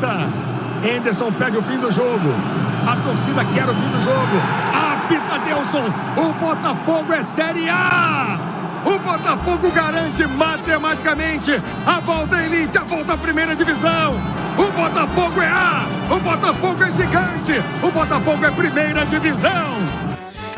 apita. Henderson pede o fim do jogo. A torcida quer o fim do jogo. Apita Delson. O Botafogo é Série A. O Botafogo garante matematicamente a volta elite, a volta à primeira divisão. O Botafogo é A. O Botafogo é gigante. O Botafogo é primeira divisão.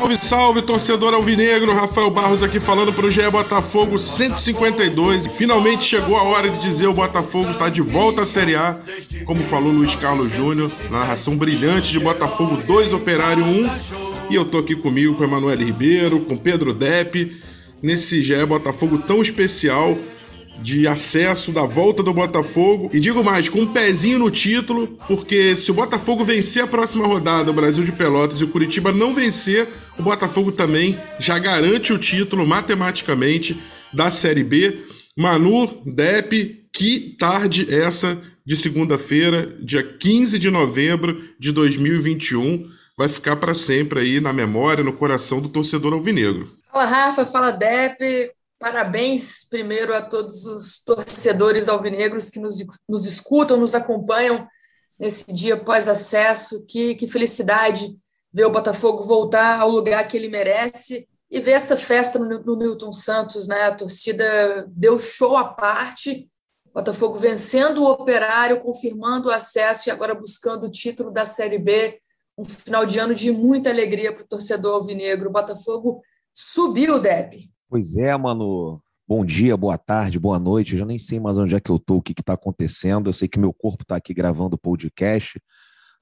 Salve, salve, torcedor alvinegro. Rafael Barros aqui falando para o GE Botafogo 152. Finalmente chegou a hora de dizer o Botafogo está de volta à Série A, como falou Luiz Carlos Júnior. Narração brilhante de Botafogo 2, Operário 1. E eu tô aqui comigo com Emanuel Ribeiro, com Pedro Depp, nesse GE Botafogo tão especial de acesso da volta do Botafogo. E digo mais, com um pezinho no título, porque se o Botafogo vencer a próxima rodada, o Brasil de Pelotas e o Curitiba não vencer, o Botafogo também já garante o título matematicamente da Série B. Manu, Dep, que tarde essa de segunda-feira, dia 15 de novembro de 2021, vai ficar para sempre aí na memória, no coração do torcedor alvinegro. Fala Rafa, fala Dep, Parabéns primeiro a todos os torcedores alvinegros que nos, nos escutam, nos acompanham nesse dia pós-acesso. Que, que felicidade ver o Botafogo voltar ao lugar que ele merece e ver essa festa no, no Milton Santos. Né? A torcida deu show à parte. Botafogo vencendo o operário, confirmando o acesso e agora buscando o título da Série B. Um final de ano de muita alegria para o torcedor alvinegro. O Botafogo subiu, Deb. Pois é, mano. Bom dia, boa tarde, boa noite. Eu já nem sei mais onde é que eu tô, o que está acontecendo. Eu sei que meu corpo está aqui gravando o podcast.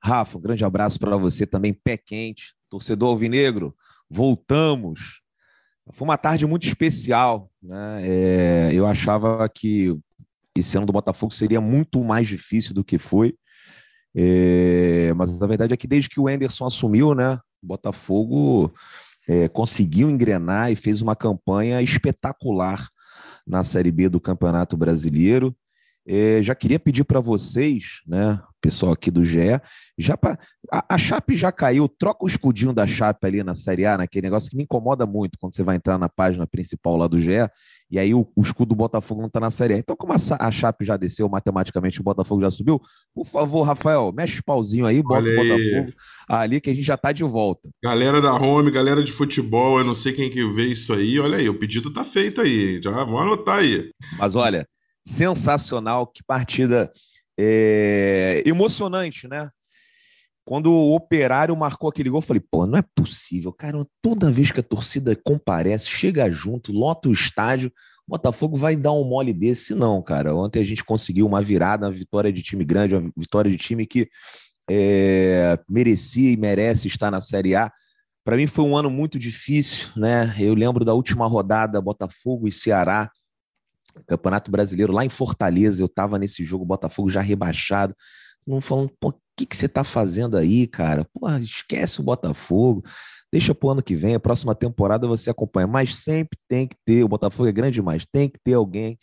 Rafa, um grande abraço para você também, pé quente. Torcedor Alvinegro, voltamos. Foi uma tarde muito especial. Né? É, eu achava que esse ano do Botafogo seria muito mais difícil do que foi. É, mas a verdade é que desde que o Enderson assumiu, né, o Botafogo é, conseguiu engrenar e fez uma campanha espetacular na Série B do Campeonato Brasileiro. É, já queria pedir para vocês, né, pessoal aqui do GE, já pra, a, a, Chape já caiu, troca o escudinho da Chape ali na Série A, naquele negócio que me incomoda muito quando você vai entrar na página principal lá do GE, e aí o, o escudo do Botafogo não está na Série A. Então, como a, a, Chape já desceu matematicamente, o Botafogo já subiu, por favor, Rafael, mexe o pauzinho aí, bota Olha o Botafogo aí. ali que a gente já está de volta. Galera da home, galera de futebol, eu não sei quem que vê isso aí, olha aí, o pedido tá feito aí, já vamos anotar aí. Mas olha, sensacional, que partida é, emocionante, né? Quando o Operário marcou aquele gol, eu falei, pô, não é possível, cara. Toda vez que a torcida comparece, chega junto, lota o estádio, o Botafogo vai dar um mole desse. Não, cara. Ontem a gente conseguiu uma virada, uma vitória de time grande, uma vitória de time que é, merecia e merece estar na Série A. Para mim foi um ano muito difícil, né? Eu lembro da última rodada, Botafogo e Ceará, Campeonato Brasileiro lá em Fortaleza. Eu estava nesse jogo, Botafogo já rebaixado. Não falando, pô, que, que você está fazendo aí, cara? Esquece o Botafogo, deixa pro ano que vem, a próxima temporada você acompanha. Mas sempre tem que ter, o Botafogo é grande demais, tem que ter alguém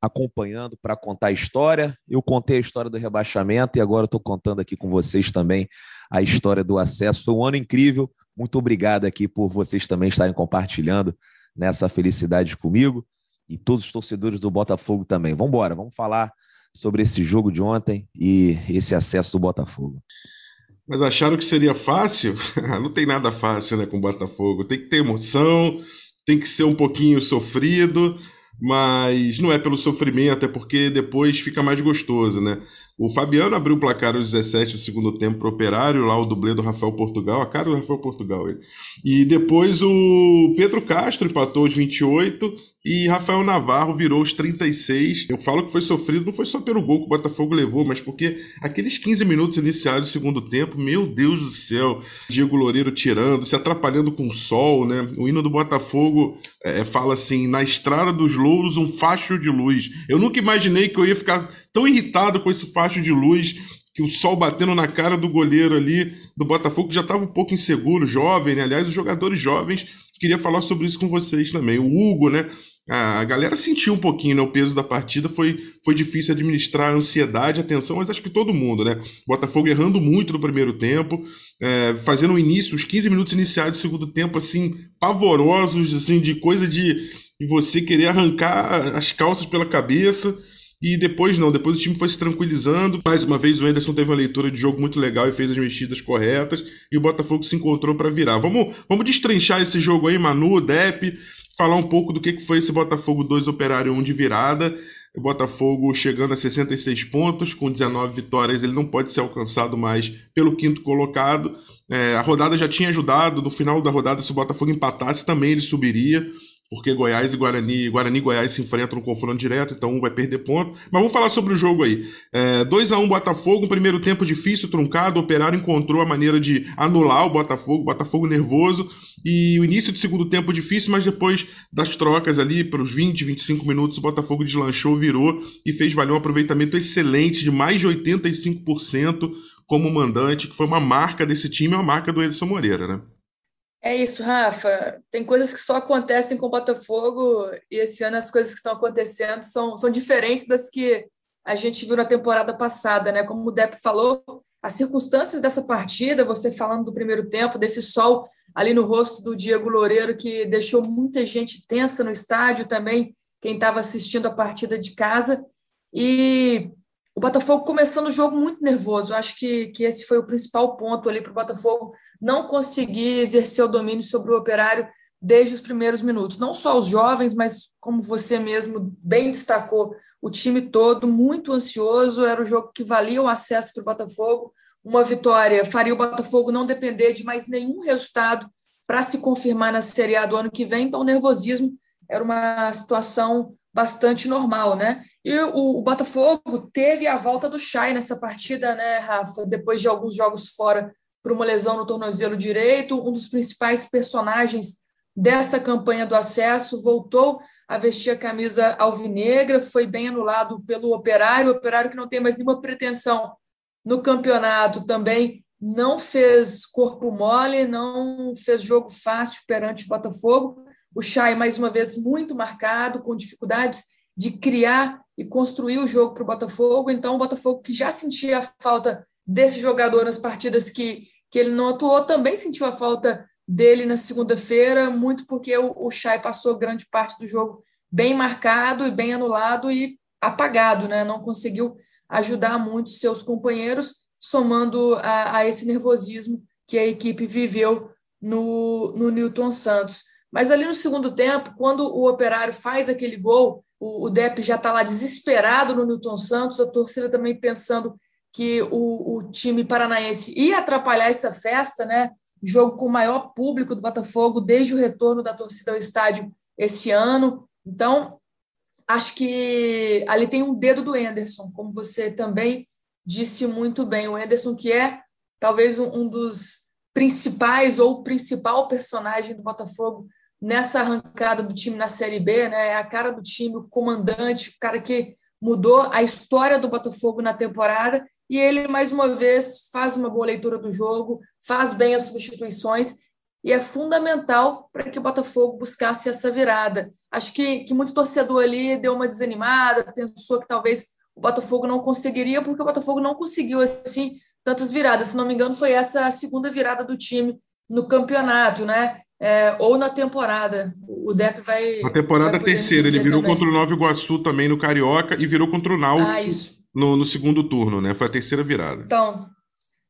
acompanhando para contar a história. Eu contei a história do rebaixamento e agora estou contando aqui com vocês também a história do acesso. Foi um ano incrível. Muito obrigado aqui por vocês também estarem compartilhando nessa felicidade comigo e todos os torcedores do Botafogo também. Vamos embora, vamos falar sobre esse jogo de ontem e esse acesso do Botafogo. Mas acharam que seria fácil? Não tem nada fácil né, com o Botafogo. Tem que ter emoção, tem que ser um pouquinho sofrido, mas não é pelo sofrimento, é porque depois fica mais gostoso, né? O Fabiano abriu o placar aos 17 do segundo tempo para o Operário, lá o dublê do Rafael Portugal, a cara do Rafael Portugal. Ele. E depois o Pedro Castro empatou os 28 e Rafael Navarro virou os 36. Eu falo que foi sofrido, não foi só pelo gol que o Botafogo levou, mas porque aqueles 15 minutos iniciais do segundo tempo, meu Deus do céu, Diego Loureiro tirando, se atrapalhando com o sol, né? O hino do Botafogo é, fala assim: na estrada dos louros, um facho de luz. Eu nunca imaginei que eu ia ficar tão irritado com esse facho de luz, que o sol batendo na cara do goleiro ali do Botafogo, que já estava um pouco inseguro, jovem, né? Aliás, os jogadores jovens, queria falar sobre isso com vocês também. O Hugo, né? A galera sentiu um pouquinho né, o peso da partida, foi, foi difícil administrar a ansiedade, a tensão, mas acho que todo mundo, né? Botafogo errando muito no primeiro tempo, é, fazendo o início, os 15 minutos iniciais do segundo tempo, assim, pavorosos, assim, de coisa de, de você querer arrancar as calças pela cabeça E depois não, depois o time foi se tranquilizando. Mais uma vez o Anderson teve uma leitura de jogo muito legal e fez as mexidas corretas. E o Botafogo se encontrou para virar. Vamos, vamos destrinchar esse jogo aí, Manu, Depp, falar um pouco do que foi esse Botafogo 2 Operário 1 de virada. O Botafogo chegando a 66 pontos, com 19 vitórias, ele não pode ser alcançado mais pelo quinto colocado. É, a rodada já tinha ajudado, no final da rodada, se o Botafogo empatasse, também ele subiria porque Goiás e Guarani, Guarani e Goiás se enfrentam no confronto direto, então um vai perder ponto. Mas vamos falar sobre o jogo aí. É, 2 a 1 um Botafogo, um primeiro tempo difícil, truncado, o Operário encontrou a maneira de anular o Botafogo, Botafogo nervoso, e o início do segundo tempo difícil, mas depois das trocas ali, para os 20, 25 minutos, o Botafogo deslanchou, virou e fez valer um aproveitamento excelente de mais de 85% como mandante, que foi uma marca desse time, uma marca do Edson Moreira, né? É isso, Rafa. Tem coisas que só acontecem com o Botafogo e esse ano as coisas que estão acontecendo são, são diferentes das que a gente viu na temporada passada, né? Como o Depp falou, as circunstâncias dessa partida, você falando do primeiro tempo, desse sol ali no rosto do Diego Loureiro, que deixou muita gente tensa no estádio também, quem estava assistindo a partida de casa. E o Botafogo começando o jogo muito nervoso. Eu acho que, que esse foi o principal ponto ali para o Botafogo não conseguir exercer o domínio sobre o operário desde os primeiros minutos. Não só os jovens, mas como você mesmo bem destacou, o time todo muito ansioso. Era o jogo que valia o acesso para o Botafogo. Uma vitória faria o Botafogo não depender de mais nenhum resultado para se confirmar na Série A do ano que vem. Então, o nervosismo era uma situação bastante normal, né? E o, o, Botafogo teve a volta do Chay nessa partida, né, Rafa? Depois de alguns jogos fora por uma lesão no tornozelo direito, um dos principais personagens dessa campanha do acesso voltou a vestir a camisa alvinegra, foi bem anulado pelo Operário, Operário que não tem mais nenhuma pretensão no campeonato também não fez corpo mole, não fez jogo fácil perante o Botafogo o Chay, mais uma vez, muito marcado, com dificuldades de criar e construir o jogo para o Botafogo. Então, o Botafogo, que já sentia a falta desse jogador nas partidas que, que ele não atuou, também sentiu a falta dele na segunda-feira, muito porque o, o Chay passou grande parte do jogo bem marcado e bem anulado e apagado, né? não conseguiu ajudar muito seus companheiros, somando a, a esse nervosismo que a equipe viveu no, no Newton Santos. Mas ali no segundo tempo, quando o Operário faz aquele gol, o, o Depp já está lá desesperado no Newton Santos, a torcida também pensando que o, o time paranaense ia atrapalhar essa festa, né? Jogo com o maior público do Botafogo desde o retorno da torcida ao estádio esse ano. Então, acho que ali tem um dedo do Enderson, como você também disse muito bem. O Enderson, que é talvez um, dos principais ou principal personagem do Botafogo nessa arrancada do time na Série B, né? É a cara do time, o comandante, o cara que mudou a história do Botafogo na temporada. E ele, mais uma vez, faz uma boa leitura do jogo, faz bem as substituições e é fundamental para que o Botafogo buscasse essa virada. Acho que, que muito torcedor ali deu uma desanimada, pensou que talvez o Botafogo não conseguiria, porque o Botafogo não conseguiu assim tantas viradas. Se não me engano, foi essa a segunda virada do time no campeonato, né? É, ou na temporada. O Depp vai. Na temporada vai terceira, ele virou também. contra o Nova Iguaçu também no Carioca e virou contra o Náutico ah, no, no, segundo turno, né? Foi a terceira virada. Então,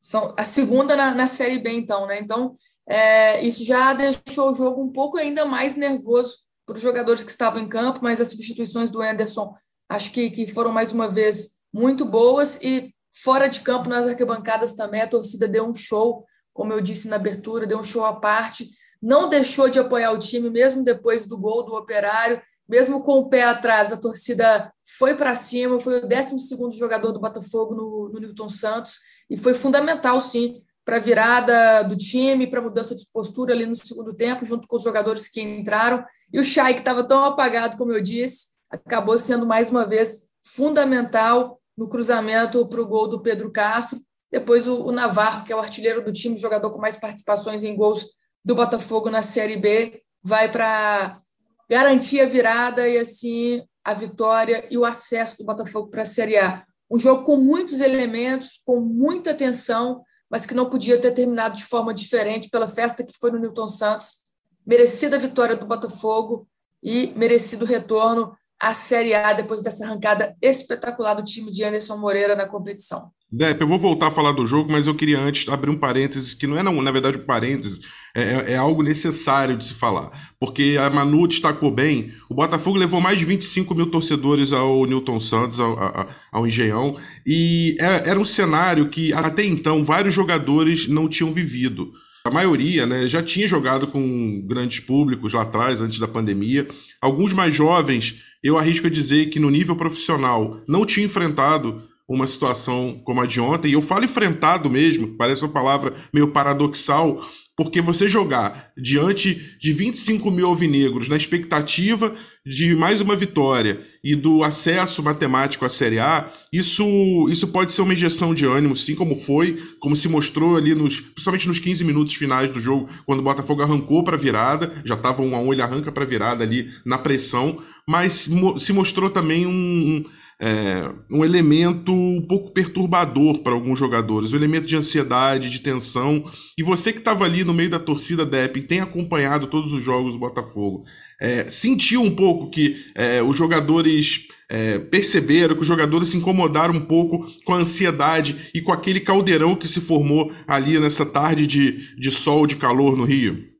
são a segunda na, na Série B, então, né? Então, é, isso já deixou o jogo um pouco ainda mais nervoso para os jogadores que estavam em campo, mas as substituições do Anderson acho que, que foram mais uma vez muito boas e fora de campo nas arquibancadas também a torcida deu um show, como eu disse na abertura, deu um show à parte não deixou de apoiar o time, mesmo depois do gol do Operário, mesmo com o pé atrás, a torcida foi para cima, foi o 12 jogador do Botafogo no, no Newton Santos, e foi fundamental, sim, para a virada do time, para a mudança de postura ali no segundo tempo, junto com os jogadores que entraram. E o Chay, que estava tão apagado, como eu disse, acabou sendo mais uma vez fundamental no cruzamento para o gol do Pedro Castro. Depois o, o Navarro, que é o artilheiro do time, jogador com mais participações em gols do Botafogo na Série B vai para garantir a virada e assim a vitória e o acesso do Botafogo para a Série A. Um jogo com muitos elementos, com muita tensão, mas que não podia ter terminado de forma diferente pela festa que foi no Newton Santos. Merecida vitória do Botafogo e merecido retorno a Série A depois dessa arrancada espetacular do time de Anderson Moreira na competição. Depp, eu vou voltar a falar do jogo, mas eu queria antes abrir um parênteses, que não é, não, na verdade, um parênteses, é, é, é algo necessário de se falar. Porque a Manu destacou bem, o Botafogo levou mais de 25 mil torcedores ao Newton Santos, ao, ao, ao Engenhão, e era, era um cenário que até então vários jogadores não tinham vivido. A maioria né, já tinha jogado com grandes públicos lá atrás, antes da pandemia. Alguns mais jovens, eu arrisco a dizer que no nível profissional não tinham enfrentado uma situação como a de ontem, e eu falo enfrentado mesmo, parece uma palavra meio paradoxal, porque você jogar diante de 25 mil alvinegros na expectativa de mais uma vitória e do acesso matemático à Série A, isso, isso pode ser uma injeção de ânimo, sim, como foi, como se mostrou ali, nos, principalmente nos 15 minutos finais do jogo, quando o Botafogo arrancou para a virada, já estava um a um, ele arranca para a virada ali na pressão, mas se mostrou também um, é, um elemento um pouco perturbador para alguns jogadores, um elemento de ansiedade, de tensão. E você que estava ali no meio da torcida DEP e tem acompanhado todos os jogos do Botafogo, é, sentiu um pouco que é, os jogadores é, perceberam, que os jogadores se incomodaram um pouco com a ansiedade e com aquele caldeirão que se formou ali nessa tarde de, de sol, de calor no Rio?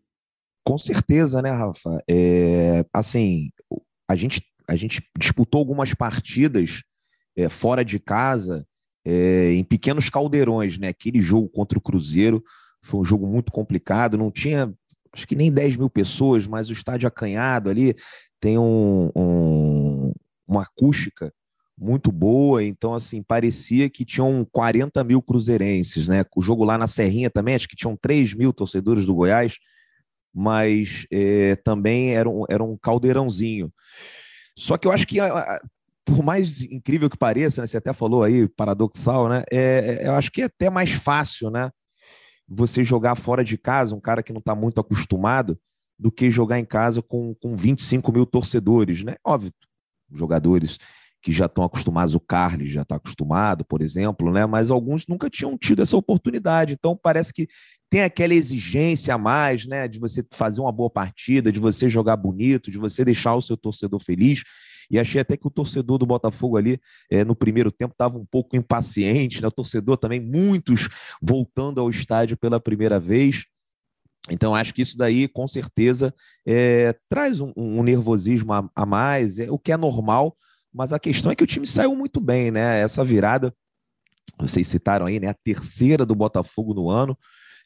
Com certeza, né, Rafa? É, assim, a gente a gente disputou algumas partidas é, fora de casa, é, em pequenos caldeirões, né? Aquele jogo contra o Cruzeiro foi um jogo muito complicado, não tinha acho que nem 10 mil pessoas, mas o estádio acanhado ali tem um, um, uma acústica muito boa, então assim, parecia que tinham 40 mil cruzeirenses, né? O jogo lá na Serrinha também, acho que tinham 3 mil torcedores do Goiás, mas é, também era um, era um caldeirãozinho. Só que eu acho que, por mais incrível que pareça, né, você até falou aí, paradoxal, né? É, é, eu acho que é até mais fácil, né? Você jogar fora de casa, um cara que não está muito acostumado, do que jogar em casa com, com 25 mil torcedores, né? Óbvio, jogadores que já estão acostumados, o Carlos já está acostumado, por exemplo, né? Mas alguns nunca tinham tido essa oportunidade. Então parece que tem aquela exigência a mais, né? De você fazer uma boa partida, de você jogar bonito, de você deixar o seu torcedor feliz. E achei até que o torcedor do Botafogo ali, é, no primeiro tempo, estava um pouco impaciente, né? O torcedor também, muitos voltando ao estádio pela primeira vez. Então, acho que isso daí, com certeza, é, traz um, um nervosismo a, a, mais, é, o que é normal, mas a questão é que o time saiu muito bem, né? Essa virada, vocês citaram aí, né? A terceira do Botafogo no ano.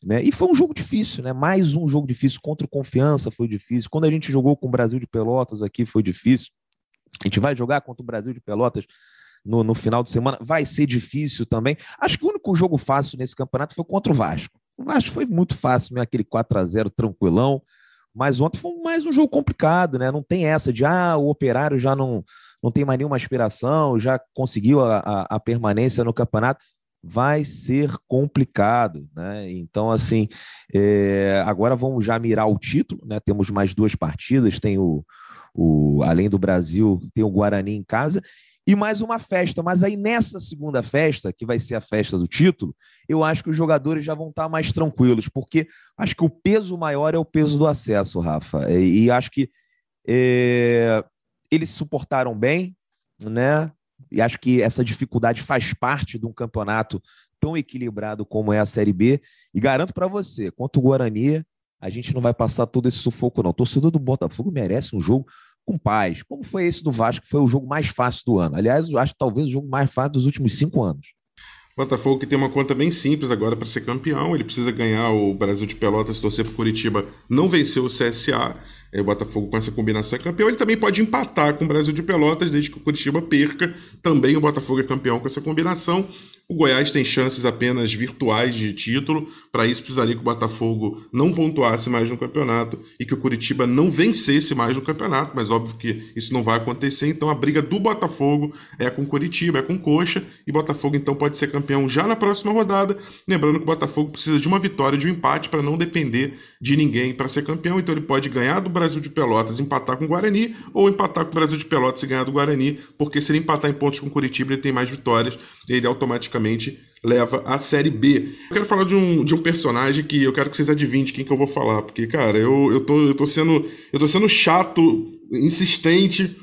Né? E foi um jogo difícil, né? Mais um jogo difícil contra o Confiança foi difícil. Quando a gente jogou com o Brasil de Pelotas aqui foi difícil. A gente vai jogar contra o Brasil de Pelotas no, no final de semana, vai ser difícil também. Acho que o único jogo fácil nesse campeonato foi contra o Vasco. O Vasco foi muito fácil, né? aquele 4 a 0 tranquilão. Mas ontem foi mais um jogo complicado, né? Não tem essa de ah, o operário já não, não tem mais nenhuma aspiração, já conseguiu a, a, a permanência no campeonato vai ser complicado, né? Então, assim, é, agora vamos já mirar o título, né? Temos mais duas partidas, tem o, o além do Brasil, tem o Guarani em casa e mais uma festa. Mas aí nessa segunda festa, que vai ser a festa do título, eu acho que os jogadores já vão estar mais tranquilos, porque acho que o peso maior é o peso do acesso, Rafa. E, e acho que é, eles suportaram bem, né? E acho que essa dificuldade faz parte de um campeonato tão equilibrado como é a Série B. E garanto para você, quanto o Guarani, a gente não vai passar todo esse sufoco, não. O torcedor do Botafogo merece um jogo com paz, como foi esse do Vasco, foi o jogo mais fácil do ano. Aliás, eu acho talvez o jogo mais fácil dos últimos cinco anos. Botafogo que tem uma conta bem simples agora para ser campeão. Ele precisa ganhar o Brasil de Pelotas, torcer para Curitiba não vencer o CSA. É, o Botafogo com essa combinação é campeão. Ele também pode empatar com o Brasil de Pelotas, desde que o Curitiba perca. Também o Botafogo é campeão com essa combinação. O Goiás tem chances apenas virtuais de título. Para isso, precisaria que o Botafogo não pontuasse mais no campeonato e que o Curitiba não vencesse mais no campeonato. Mas óbvio que isso não vai acontecer. Então a briga do Botafogo é com o Curitiba, é com Coxa. E Botafogo então pode ser campeão já na próxima rodada. Lembrando que o Botafogo precisa de uma vitória, de um empate para não depender de ninguém para ser campeão. Então ele pode ganhar do Brasil de Pelotas, empatar com o Guarani, ou empatar com o Brasil de Pelotas e ganhar do Guarani. Porque se ele empatar em pontos com o Curitiba, ele tem mais vitórias. Ele automaticamente automaticamente leva à Série B. Eu quero falar de um, de um personagem que eu quero que vocês adivinhem quem que eu vou falar, porque, cara, eu, eu, tô, eu, tô, sendo, eu tô sendo chato, insistente,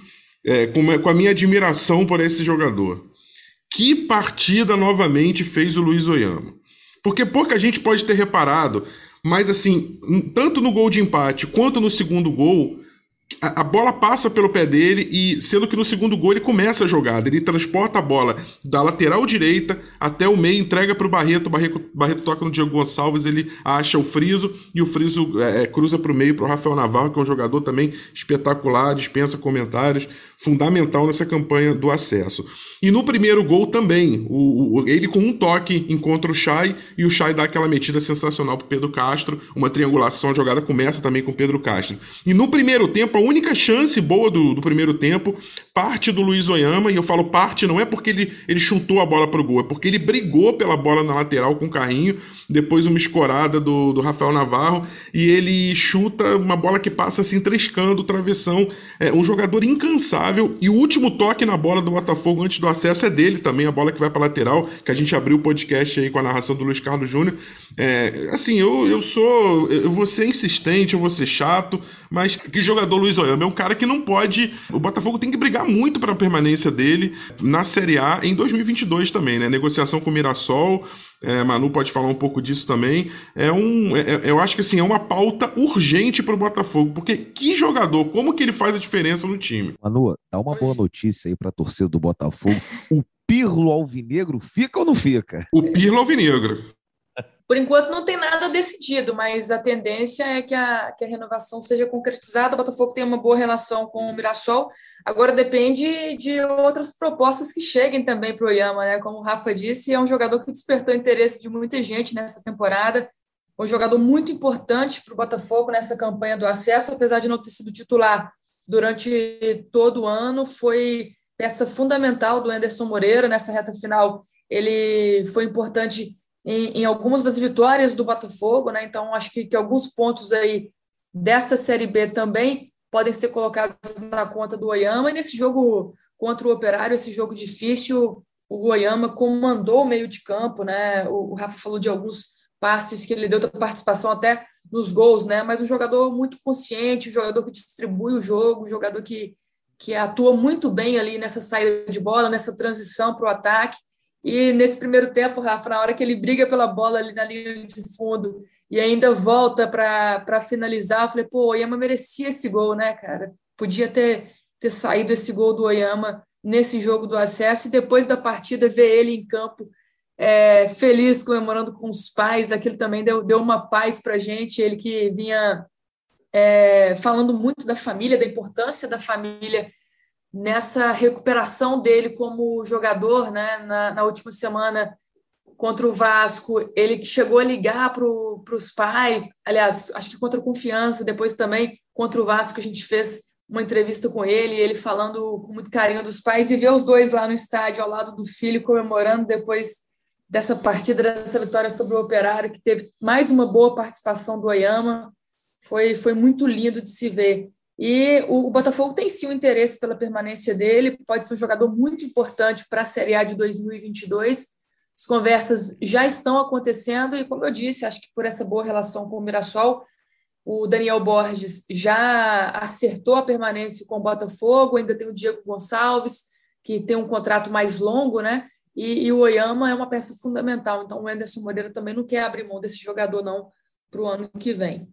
é, com, com a minha admiração por esse jogador. Que partida novamente fez o Luiz Oyama? Porque pouca gente pode ter reparado, mas assim, tanto no gol de empate quanto no segundo gol, a, bola passa pelo pé dele e, sendo que no segundo gol ele começa a jogada, ele transporta a bola da lateral direita até o meio, entrega para o Barreto, Barreto, toca no Diego Gonçalves, ele acha o Friso e o Friso é, é cruza para o meio para o Rafael Navarro, que é um jogador também espetacular, dispensa comentários, fundamental nessa campanha do acesso. E no primeiro gol também, o, o, ele com um toque encontra o Chay e o Chay dá aquela metida sensacional para Pedro Castro, uma triangulação, a jogada começa também com Pedro Castro. E no primeiro tempo, a única chance boa do, do primeiro tempo parte do Luiz Oyama, e eu falo parte não é porque ele, ele chutou a bola para o gol, é porque ele brigou pela bola na lateral com o carrinho, depois uma escorada do, do Rafael Navarro, e ele chuta uma bola que passa assim, trescando travessão. É um jogador incansável, e o último toque na bola do Botafogo antes do acesso é dele também, a bola que vai para lateral, que a gente abriu o podcast aí com a narração do Luiz Carlos Júnior. É, assim, eu, eu sou. Eu vou ser insistente, eu vou ser chato, mas que jogador Luiz Oyama é um cara que não pode. O Botafogo tem que brigar muito para a permanência dele na Série A em 2022 também, né? Negociação com o Mirassol. É, Manu pode falar um pouco disso também. É um, é, é eu acho que assim é uma pauta urgente para o Botafogo, porque que jogador, como que ele faz a diferença no time? Manu, dá uma boa notícia aí para a torcida do Botafogo. O Pirlo Alvinegro fica ou não fica? O Pirlo Alvinegro. Por enquanto não tem nada decidido, mas a tendência é que a, que a renovação seja concretizada. O Botafogo tem uma boa relação com o Mirassol. Agora depende de outras propostas que cheguem também para o Oyama, né? Como o Rafa disse, é um jogador que despertou interesse de muita gente nessa temporada. Um jogador muito importante para o Botafogo nessa campanha do acesso, apesar de não ter sido titular durante todo o ano, foi peça fundamental do Anderson Moreira nessa reta final. Ele foi importante em, em, algumas das vitórias do Botafogo, né? Então, acho que, que alguns pontos aí dessa Série B também podem ser colocados na conta do Oyama. E nesse jogo contra o Operário, esse jogo difícil, o Oyama comandou o meio de campo, né? O, o Rafa falou de alguns passes que ele deu da participação até nos gols, né? Mas um jogador muito consciente, um jogador que distribui o jogo, um jogador que, que atua muito bem ali nessa saída de bola, nessa transição para o ataque. E nesse primeiro tempo, Rafa, na hora que ele briga pela bola ali na linha de fundo e ainda volta para finalizar, eu falei, pô, o Oyama merecia esse gol, né, cara? Podia ter, ter saído esse gol do Oyama nesse jogo do acesso e depois da partida ver ele em campo é, feliz, comemorando com os pais, aquilo também deu, deu uma paz para gente, ele que vinha é, falando muito da família, da importância da família nessa recuperação dele como jogador, né? Na, na última semana contra o Vasco, ele chegou a ligar para os pais, aliás, acho que contra Confiança, depois também contra o Vasco a gente fez uma entrevista com ele, ele falando com muito carinho dos pais e ver os dois lá no estádio ao lado do filho comemorando depois dessa partida, dessa vitória sobre o Operário, que teve mais uma boa participação do Oyama, foi, foi muito lindo de se ver. E o, Botafogo tem sim um interesse pela permanência dele, pode ser um jogador muito importante para a Série A de 2022. As conversas já estão acontecendo e, como eu disse, acho que por essa boa relação com o Mirassol, o Daniel Borges já acertou a permanência com o Botafogo, ainda tem o Diego Gonçalves, que tem um contrato mais longo, né? E, e o Oyama é uma peça fundamental, então o Anderson Moreira também não quer abrir mão desse jogador, não, para o ano que vem.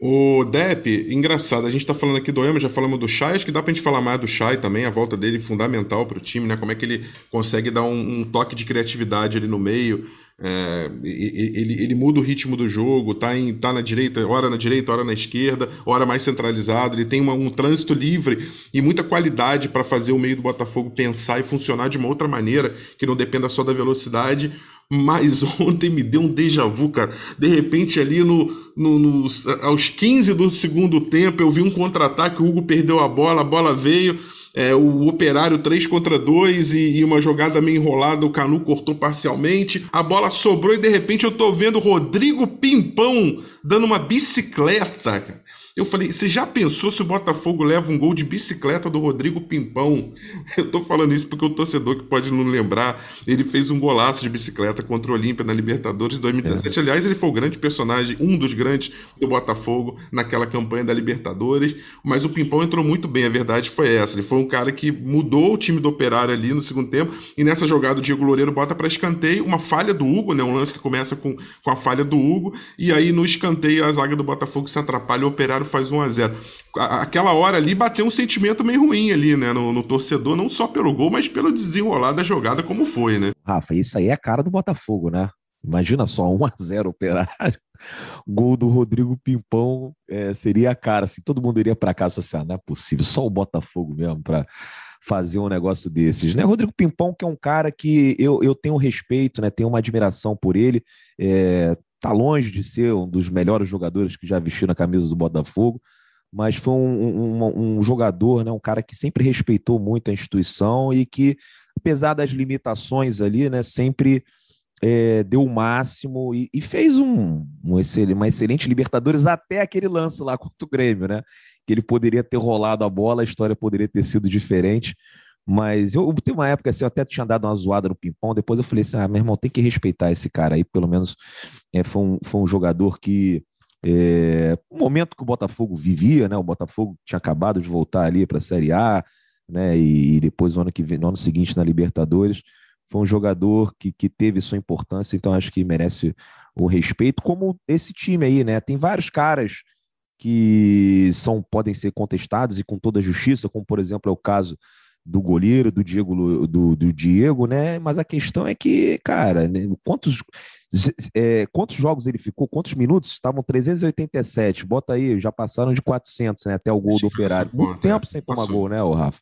O Depp, engraçado, a gente tá falando aqui do Ema, já falamos do Chay, acho que dá pra gente falar mais do Chay também, a volta dele fundamental pro time, né? Como é que ele consegue dar um, um toque de criatividade ali no meio. É, ele, ele muda o ritmo do jogo, tá, em, tá na direita, hora na direita, hora na esquerda, hora mais centralizado. Ele tem uma, um trânsito livre e muita qualidade para fazer o meio do Botafogo pensar e funcionar de uma outra maneira, que não dependa só da velocidade. Mas ontem me deu um déjà vu, cara. De repente, ali no, no, no aos 15 do segundo tempo, eu vi um contra-ataque, o Hugo perdeu a bola, a bola veio. É, o Operário 3 contra 2 e, e, uma jogada meio enrolada, o Canu cortou parcialmente. A bola sobrou e de repente eu tô vendo o Rodrigo Pimpão dando uma bicicleta. Eu falei, você já pensou se o Botafogo leva um gol de bicicleta do Rodrigo Pimpão? Eu tô falando isso porque o torcedor que pode não lembrar, ele fez um golaço de bicicleta contra o Olímpia na Libertadores 2017. É. Aliás, ele foi o grande personagem, um dos grandes do Botafogo naquela campanha da Libertadores, mas o Pimpão entrou muito bem, a verdade foi essa. Ele foi um cara que mudou o time do Operário ali no segundo tempo, e nessa jogada o Diego Loureiro bota para escanteio uma falha do Hugo, né? Um lance que começa com, com a falha do Hugo, e aí no escanteio a zaga do Botafogo se atrapalha, o Operário faz 1 a 0 Aquela hora ali bateu um sentimento meio ruim ali, né, no, no, torcedor, não só pelo gol, mas pelo desenrolar da jogada como foi, né? Rafa, isso aí é a cara do Botafogo, né? Imagina só, 1 a 0 Operário. Gol do Rodrigo Pimpão é, seria a cara. Assim, todo mundo iria para casa, assim, ah, não é possível, só o Botafogo mesmo para fazer um negócio desses, né? Rodrigo Pimpão, que é um cara que eu, eu tenho respeito, né? Tenho uma admiração por ele. É, tá longe de ser um dos melhores jogadores que já vestiu na camisa do Botafogo, mas foi um, um, um jogador, né, um cara que sempre respeitou muito a instituição e que, apesar das limitações ali, né, sempre é, deu o máximo e, e fez um, um excelente, uma excelente Libertadores até aquele lance lá contra o Grêmio, né? Que ele poderia ter rolado a bola, a história poderia ter sido diferente. Mas eu, eu tenho uma época assim, eu até tinha dado uma zoada no ping-pong, depois eu falei assim: ah, meu irmão, tem que respeitar esse cara aí, pelo menos é, foi, um, foi um jogador que. É, momento que o Botafogo vivia, né? O Botafogo tinha acabado de voltar ali para a Série A, né? E, e, depois no ano que vem, no ano seguinte na Libertadores, foi um jogador que, que teve sua importância, então acho que merece o respeito, como esse time aí, né? Tem vários caras que são podem ser contestados e com toda a justiça, como por exemplo é o caso do goleiro, do Diego, do, do Diego, né? Mas a questão é que, cara, né? quantos, é, quantos jogos ele ficou? Quantos minutos? Estavam 387. Bota aí, já passaram de 400, né? Até o gol do Operário. Muito tempo sem tomar gol, né, o Rafa?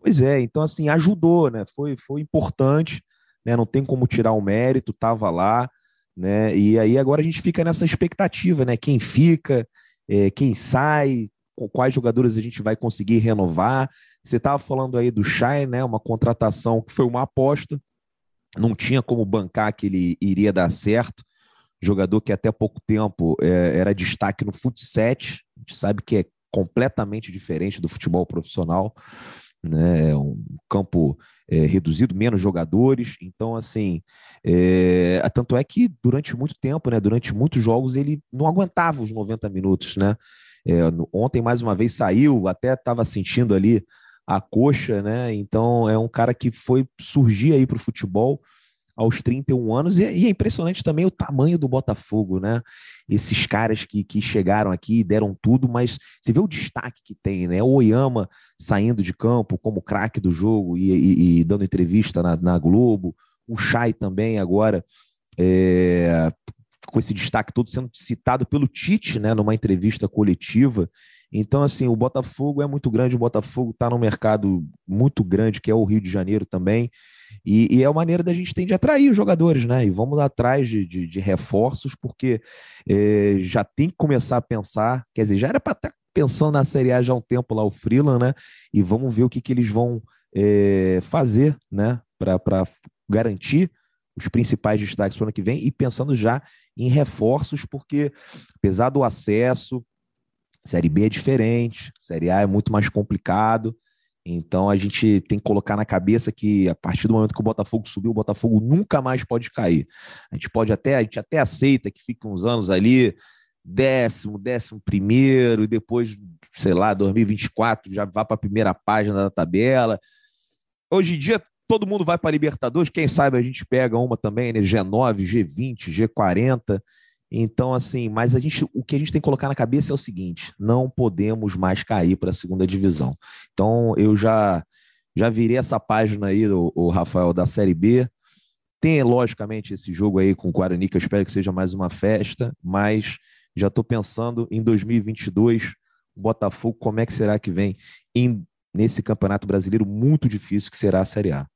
Pois é, então assim, ajudou, né? Foi, foi importante, né? Não tem como tirar o mérito, tava lá, né? E aí agora a gente fica nessa expectativa, né? Quem fica, é, quem sai, com quais jogadores a gente vai conseguir renovar. Você estava falando aí do Chay, né? Uma contratação que foi uma aposta, não tinha como bancar que ele iria dar certo. Jogador que até pouco tempo é, era destaque no futsal, a gente sabe que é completamente diferente do futebol profissional, né? Um campo é, reduzido, menos jogadores. Então, assim, é, tanto é que durante muito tempo, né? Durante muitos jogos ele não aguentava os 90 minutos, né? É, ontem mais uma vez saiu, até estava sentindo ali a coxa, né? Então é um cara que foi surgir aí para o futebol aos 31 anos, e, e, é impressionante também o tamanho do Botafogo, né? Esses caras que, que chegaram aqui deram tudo, mas você vê o destaque que tem, né? O Oyama saindo de campo como craque do jogo e, e, e, dando entrevista na, na Globo, o Chay também agora é, com esse destaque todo sendo citado pelo Tite, né? Numa entrevista coletiva. Então, assim, o Botafogo é muito grande, o Botafogo está num mercado muito grande, que é o Rio de Janeiro também, e, e é a maneira da gente tem de atrair os jogadores, né? E vamos atrás de, de, de reforços, porque é, já tem que começar a pensar, quer dizer, já era para estar tá pensando na Série A já há um tempo lá, o Freeland, né? E vamos ver o que, que eles vão é, fazer, né? Para garantir os principais destaques para o ano que vem e pensando já em reforços, porque apesar do acesso, Série B é diferente, Série A é muito mais complicado. Então a gente tem que colocar na cabeça que a partir do momento que o Botafogo subiu, o Botafogo nunca mais pode cair. A gente pode até, a gente até aceita que fique uns anos ali, décimo, décimo primeiro, e depois, sei lá, 2024 já vá para a primeira página da tabela. Hoje em dia todo mundo vai para Libertadores, quem sabe a gente pega uma também, né? G9, G20, G40. Então, assim, mas a gente, o que a gente tem que colocar na cabeça é o seguinte: não podemos mais cair para a segunda divisão. Então, eu já já virei essa página aí, o, o, Rafael, da Série B. Tem, logicamente, esse jogo aí com o Guarani, que eu espero que seja mais uma festa, mas já estou pensando em 2022, o Botafogo, como é que será que vem em, nesse campeonato brasileiro muito difícil que será a Série A.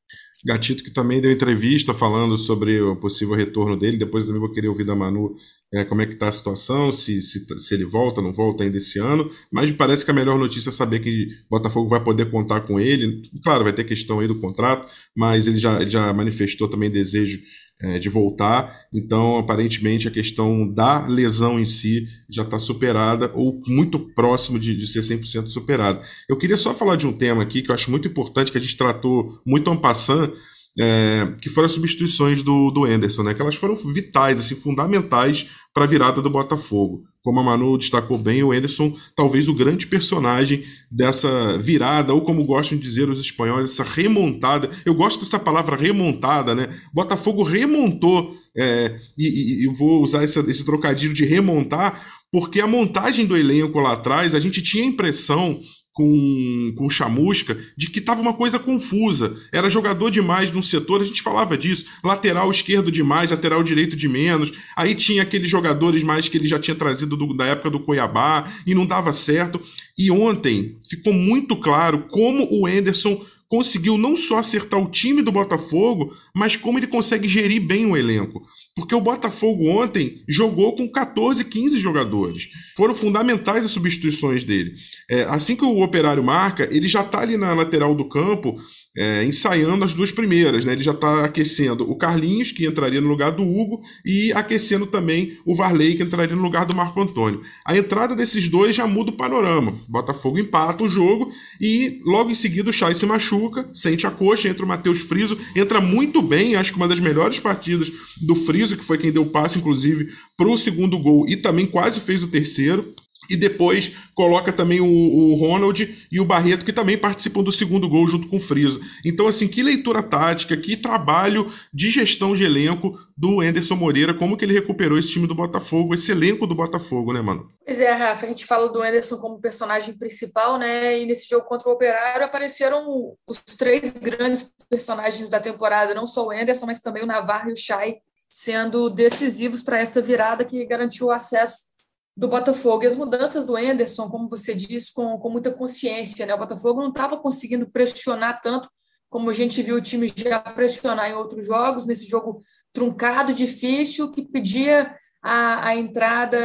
Gatito que também deu entrevista falando sobre o possível retorno dele. Depois também vou querer ouvir da Manu é, como é que está a situação, se, se, se, ele volta, não volta ainda esse ano. Mas parece que a melhor notícia é saber que Botafogo vai poder contar com ele. Claro, vai ter questão aí do contrato, mas ele já, ele já manifestou também desejo é, de voltar. Então, aparentemente, a questão da lesão em si já está superada ou muito próximo de, de ser 100% superada. Eu queria só falar de um tema aqui que eu acho muito importante, que a gente tratou muito en passant, é, que foram as substituições do, do Anderson, né? Que elas foram vitais, assim, fundamentais para a virada do Botafogo. Como a Manu destacou bem, o Anderson, talvez o grande personagem dessa virada, ou como gostam de dizer os espanhóis, essa remontada. Eu gosto dessa palavra remontada, né? Botafogo remontou, é, e, e, eu vou usar essa, esse trocadilho de remontar, porque a montagem do elenco lá atrás, a gente tinha a impressão com, com chamusca de que estava uma coisa confusa. Era jogador demais num setor, a gente falava disso. Lateral esquerdo demais, lateral direito de menos. Aí tinha aqueles jogadores mais que ele já tinha trazido do, da época do Cuiabá e não dava certo. E ontem ficou muito claro como o Enderson conseguiu não só acertar o time do Botafogo, mas como ele consegue gerir bem o elenco. Porque o Botafogo ontem jogou com 14, 15 jogadores. Foram fundamentais as substituições dele. É, assim que o operário marca, ele já está ali na lateral do campo é, ensaiando as duas primeiras, né? Ele já está aquecendo o Carlinhos, que entraria no lugar do Hugo, e aquecendo também o Varley, que entraria no lugar do Marco Antônio. A entrada desses dois já muda o panorama. Botafogo empata o jogo e logo em seguida o Chay se machuca, sente a coxa, entra o Matheus Friso, entra muito bem, acho que uma das melhores partidas do Friso, que foi quem deu passe, inclusive, para o segundo gol e também quase fez o terceiro e depois coloca também o, o, Ronald e o Barreto, que também participam do segundo gol junto com o Friso. Então, assim, que leitura tática, que trabalho de gestão de elenco do Anderson Moreira, como que ele recuperou esse time do Botafogo, esse elenco do Botafogo, né, mano? Pois é, Rafa, a gente fala do Anderson como personagem principal, né, e nesse jogo contra o Operário apareceram os três grandes personagens da temporada, não só o Anderson, mas também o Navarro e o Chay, sendo decisivos para essa virada que garantiu o acesso do Botafogo. E as mudanças do Enderson, como você disse, com, com muita consciência. Né? O Botafogo não estava conseguindo pressionar tanto como a gente viu o time já pressionar em outros jogos, nesse jogo truncado, difícil, que pedia a, a entrada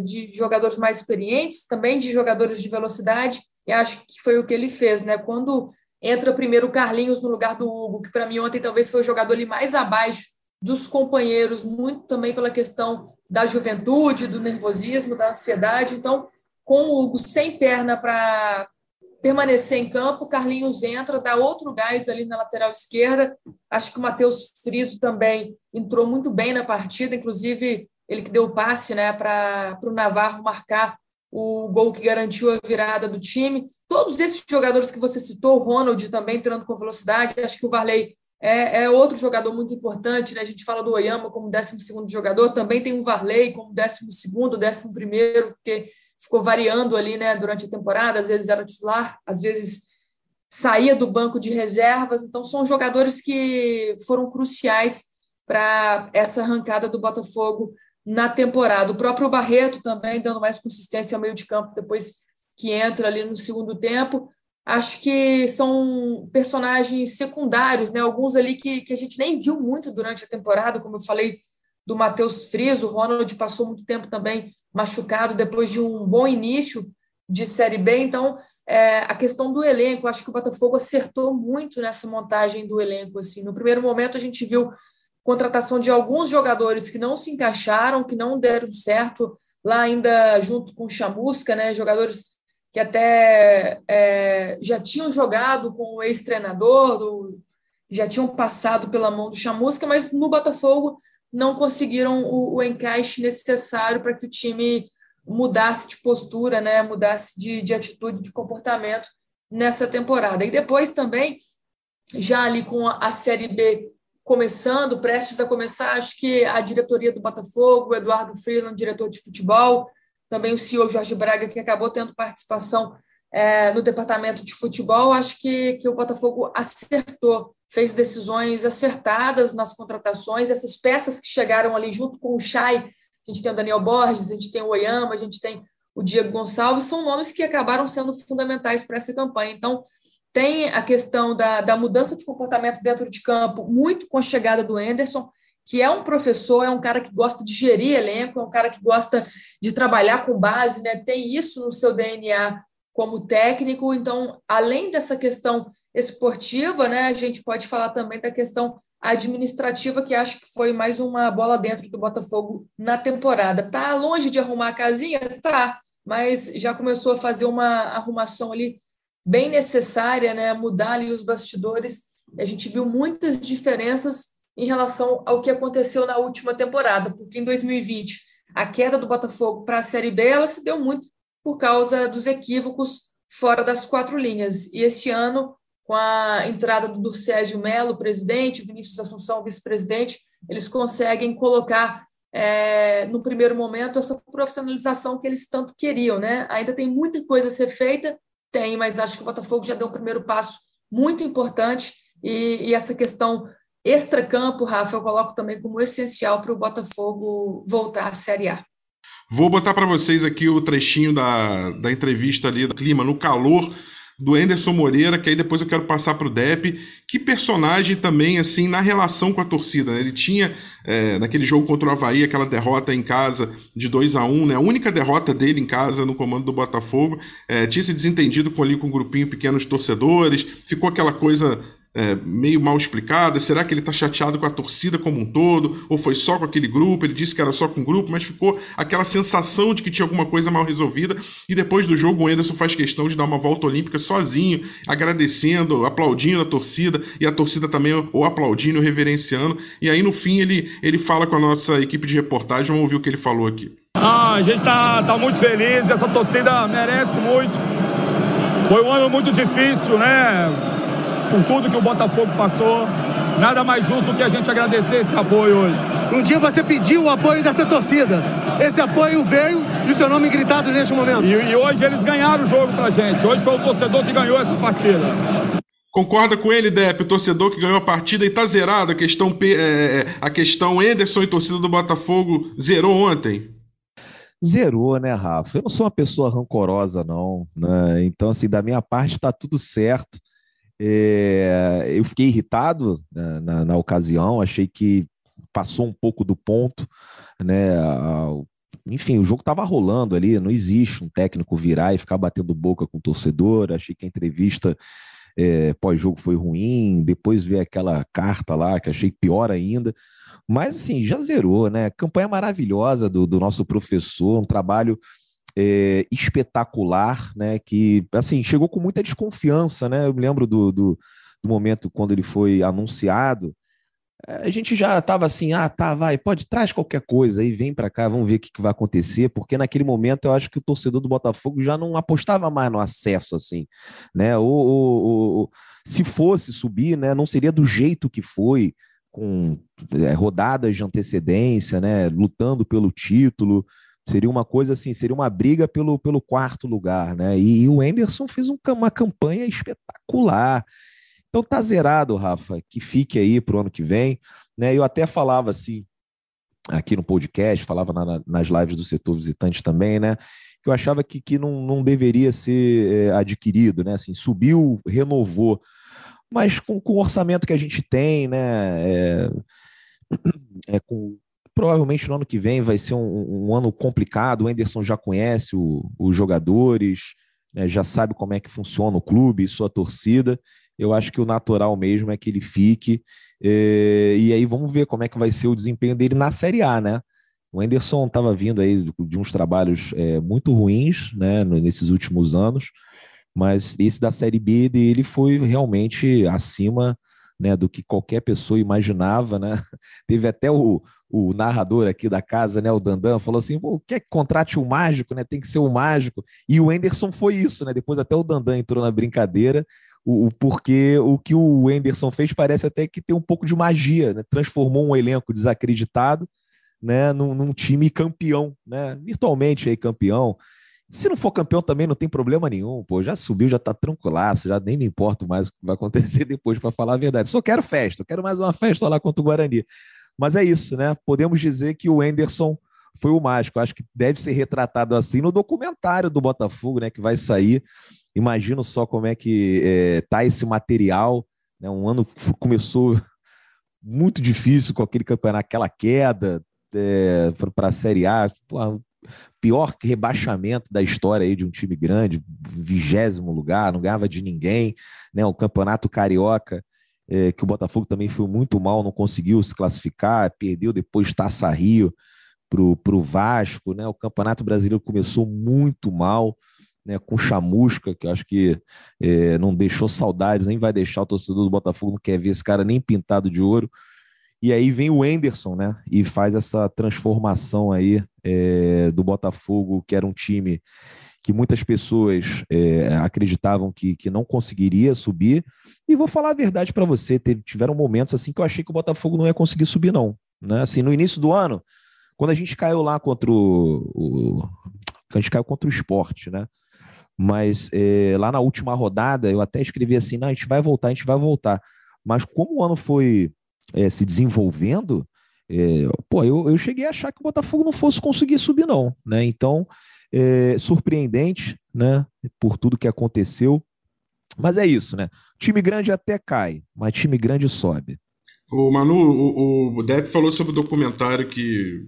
de jogadores mais experientes, também de jogadores de velocidade, e acho que foi o que ele fez. Né? Quando entra primeiro o Carlinhos no lugar do Hugo, que para mim ontem talvez foi o jogador ali mais abaixo dos companheiros, muito também pela questão da juventude, do nervosismo, da ansiedade. Então, com o Hugo sem perna para permanecer em campo, Carlinhos entra, dá outro gás ali na lateral esquerda. Acho que o Matheus Friso também entrou muito bem na partida, inclusive ele que deu o passe né, para o Navarro marcar o gol que garantiu a virada do time. Todos esses jogadores que você citou, o Ronald também entrando com velocidade, acho que o Varley é, é, outro jogador muito importante, né? A gente fala do Oyama como 12 jogador, também tem o Varley como 12 11 primeiro, porque ficou variando ali, né, durante a temporada, às vezes era titular, às vezes saía do banco de reservas, então são jogadores que foram cruciais para essa arrancada do Botafogo na temporada. O próprio Barreto também dando mais consistência ao meio de campo depois que entra ali no segundo tempo acho que são personagens secundários, né? Alguns ali que, que a gente nem viu muito durante a temporada, como eu falei do Matheus Friso, o Ronald passou muito tempo também machucado depois de um bom início de Série B, então é, a questão do elenco, acho que o Botafogo acertou muito nessa montagem do elenco. Assim. No primeiro momento, a gente viu contratação de alguns jogadores que não se encaixaram, que não deram certo, lá ainda junto com o Chamusca, né? jogadores que até é, já tinham jogado com o ex-treinador, já tinham passado pela mão do Chamusca, mas no Botafogo não conseguiram o, o encaixe necessário para que o time mudasse de postura, né, mudasse de, de atitude, de comportamento nessa temporada. E depois também, já ali com a, a Série B começando, prestes a começar, acho que a diretoria do Botafogo, o Eduardo Freeland, diretor de futebol, também o CEO Jorge Braga, que acabou tendo participação é, no departamento de futebol, acho que, que o Botafogo acertou, fez decisões acertadas nas contratações, essas peças que chegaram ali junto com o Chay, a gente tem o Daniel Borges, a gente tem o Oyama, a gente tem o Diego Gonçalves, são nomes que acabaram sendo fundamentais para essa campanha. Então, tem a questão da, da mudança de comportamento dentro de campo, muito com a chegada do Enderson, que é um professor, é um cara que gosta de gerir elenco, é um cara que gosta de trabalhar com base, né? tem isso no seu DNA como técnico. Então, além dessa questão esportiva, né, a gente pode falar também da questão administrativa que acho que foi mais uma bola dentro do Botafogo na temporada. Tá longe de arrumar a casinha? Tá, mas já começou a fazer uma arrumação ali bem necessária, né? Mudar ali os bastidores. A gente viu muitas diferenças em relação ao que aconteceu na última temporada, porque em 2020 a queda do Botafogo para a Série B ela se deu muito por causa dos equívocos fora das quatro linhas. E este ano, com a entrada do Sérgio Melo, presidente, Vinícius Assunção, vice-presidente, eles conseguem colocar é, no primeiro momento essa profissionalização que eles tanto queriam, né? Ainda tem muita coisa a ser feita, tem, mas acho que o Botafogo já deu um primeiro passo muito importante e, e essa questão extracampo, Rafa, eu coloco também como essencial para o Botafogo voltar à Série A. Vou botar para vocês aqui o trechinho da, da entrevista ali, do clima, no calor do Anderson Moreira, que aí depois eu quero passar para o Depp. Que personagem também, assim, na relação com a torcida. Né? Ele tinha, é, naquele jogo contra o Havaí, aquela derrota em casa de 2 a 1 né? A única derrota dele em casa no comando do Botafogo. É, tinha se desentendido com, ali, com um grupinho pequeno de torcedores. Ficou aquela coisa é, meio mal explicada? Será que ele está chateado com a torcida como um todo? Ou foi só com aquele grupo? Ele disse que era só com o grupo, mas ficou aquela sensação de que tinha alguma coisa mal resolvida. E depois do jogo, o Anderson faz questão de dar uma volta olímpica sozinho, agradecendo, aplaudindo a torcida, e a torcida também o aplaudindo, o reverenciando. E aí, no fim, ele, ele fala com a nossa equipe de reportagem. Vamos ouvir o que ele falou aqui. Ah, a gente tá, tá muito feliz, essa torcida merece muito. Foi um ano muito difícil, né? Por tudo que o Botafogo passou. Nada mais justo do que a gente agradecer esse apoio hoje. Um dia você pediu o apoio dessa torcida. Esse apoio veio e o seu nome gritado neste momento. E, e hoje eles ganharam o jogo pra gente. Hoje foi o torcedor que ganhou essa partida. Concorda com ele, Depp, o torcedor que ganhou a partida e tá zerado. A questão, é, é, a questão Anderson e torcida do Botafogo zerou ontem? Zerou, né, Rafa? Eu não sou uma pessoa rancorosa, não. Né? Então, assim, da minha parte tá tudo certo. É, eu fiquei irritado na, na, na, ocasião, achei que passou um pouco do ponto, né? Enfim, o jogo estava rolando ali, não existe um técnico virar e ficar batendo boca com o torcedor. Achei que a entrevista é, pós-jogo foi ruim, depois veio aquela carta lá que achei pior ainda. Mas assim, já zerou, né? Campanha maravilhosa do, do nosso professor, um trabalho é, espetacular, né? Que assim chegou com muita desconfiança, né? Eu me lembro do, do, do momento quando ele foi anunciado. A gente já estava assim, ah, tá, vai, pode, traz qualquer coisa aí, vem para cá, vamos ver o que, que, vai acontecer, porque naquele momento eu acho que o torcedor do Botafogo já não apostava mais no acesso, assim, né? Ou, ou, ou se fosse subir, né, não seria do jeito que foi, com é, rodadas de antecedência, né, lutando pelo título, Seria uma coisa assim, seria uma briga pelo, pelo quarto lugar, né? E, e o Enderson fez um, uma campanha espetacular. Então tá zerado, Rafa, que fique aí para o ano que vem. Né? Eu até falava assim, aqui no podcast, falava na, nas lives do setor visitante também, né? Que eu achava que, que não, não deveria ser é, adquirido, né? Assim, subiu, renovou. Mas com, com o orçamento que a gente tem, né? É, é, com Provavelmente no ano que vem vai ser um, um ano complicado. O Anderson já conhece o, os jogadores, né, já sabe como é que funciona o clube sua torcida. Eu acho que o natural mesmo é que ele fique. É, e aí vamos ver como é que vai ser o desempenho dele na Série A, né? O Anderson estava vindo aí de uns trabalhos é, muito ruins, né, nesses últimos anos, mas esse da Série B dele foi realmente acima né, do que qualquer pessoa imaginava, né? Teve até o, o narrador aqui da casa, né, o Dandan, falou assim: o quer que contrate um mágico, né? Tem que ser um mágico. E o Enderson foi isso, né? Depois até o Dandan entrou na brincadeira, o, o porque o que o Enderson fez parece até que tem um pouco de magia, né? Transformou um elenco desacreditado, né, num, num time campeão, né? Virtualmente aí campeão. Se não for campeão também não tem problema nenhum, pô, já subiu, já tá tranquilaço, já nem me importo mais o que vai acontecer depois, para falar a verdade. Só quero festa, quero mais uma festa lá contra o Guarani. Mas é isso, né? Podemos dizer que o Enderson foi o mágico. Acho que deve ser retratado assim no documentário do Botafogo, né? Que vai sair. Imagino só como é que é, tá esse material. Né? Um ano começou muito difícil com aquele campeonato, aquela queda é, para a Série A. Pô, pior rebaixamento da história aí de um time grande, vigésimo lugar, não ganhava de ninguém, né? O campeonato carioca é, que o Botafogo também foi muito mal, não conseguiu se classificar, perdeu depois Taça Rio para o Vasco, né? O Campeonato Brasileiro começou muito mal, né? Com chamusca, que eu acho que é, não deixou saudades, nem vai deixar o torcedor do Botafogo, não quer ver esse cara nem pintado de ouro. E aí vem o Enderson, né? E faz essa transformação aí é, do Botafogo, que era um time que muitas pessoas é, acreditavam que, que não conseguiria subir. E vou falar a verdade para você, tiveram momentos assim que eu achei que o Botafogo não ia conseguir subir, não. Né? Assim, no início do ano, quando a gente caiu lá contra o, o a gente caiu contra o esporte, né? Mas é, lá na última rodada eu até escrevi assim: não, a gente vai voltar, a gente vai voltar. Mas como o ano foi é, se desenvolvendo, é, pô, eu, eu cheguei a achar que o Botafogo não fosse conseguir subir, não. Né? Então, é, surpreendente, né? Por tudo que aconteceu. Mas é isso, né? Time grande até cai, mas time grande sobe. O Manu, o, o Depp falou sobre o documentário que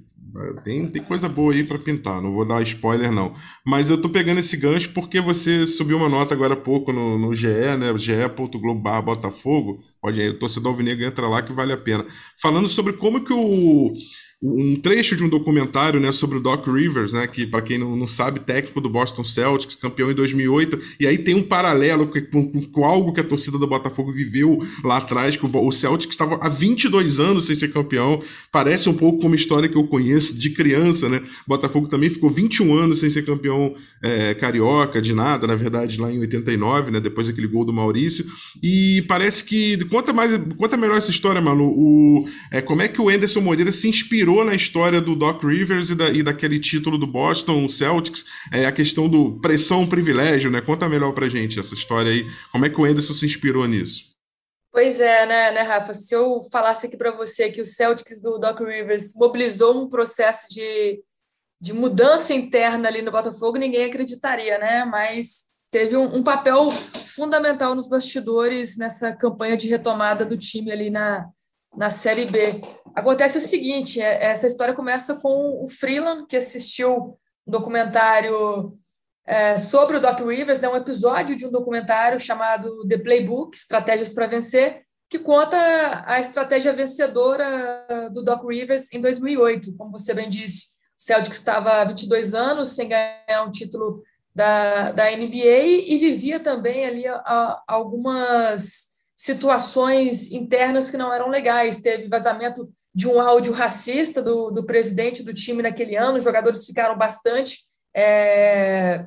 tem, tem coisa boa aí para pintar, não vou dar spoiler não. Mas eu tô pegando esse gancho porque você subiu uma nota agora há pouco no, no GE, né? ge.globo Botafogo. Pode ir, o torcedor alvinegro entra lá que vale a pena. Falando sobre como que o um trecho de um documentário né, sobre o Doc Rivers, né, que, para quem não, não, sabe, técnico do Boston Celtics, campeão em 2008, e aí tem um paralelo com, com, com algo que a torcida do Botafogo viveu lá atrás, que o, o Celtics estava há 22 anos sem ser campeão, parece um pouco como uma história que eu conheço de criança, né? O Botafogo também ficou 21 anos sem ser campeão é, carioca, de nada, na verdade, lá em 89, né, depois daquele gol do Maurício, e parece que, conta mais, conta melhor essa história, mano, o, é, como é que o Anderson Moreira se inspirou inspirou na história do Doc Rivers e, da, e daquele título do Boston Celtics, é a questão do pressão privilégio, né? Conta melhor pra gente essa história aí. Como é que o Anderson se inspirou nisso? Pois é, né, né, Rafa? Se eu falasse aqui para você que o Celtics do Doc Rivers mobilizou um processo de, de mudança interna ali no Botafogo, ninguém acreditaria, né? Mas teve um, um papel fundamental nos bastidores nessa campanha de retomada do time ali na, na Série B. Acontece o seguinte: é, essa história começa com o Freeland, que assistiu um documentário é, sobre o Doc Rivers, né, um episódio de um documentário chamado The Playbook Estratégias para Vencer, que conta a estratégia vencedora do Doc Rivers em 2008. Como você bem disse, o Celtics estava há 22 anos sem ganhar um título da, da NBA e vivia também ali a, a, algumas situações internas que não eram legais. Teve vazamento de um áudio racista do, do presidente do time naquele ano, os jogadores ficaram bastante é,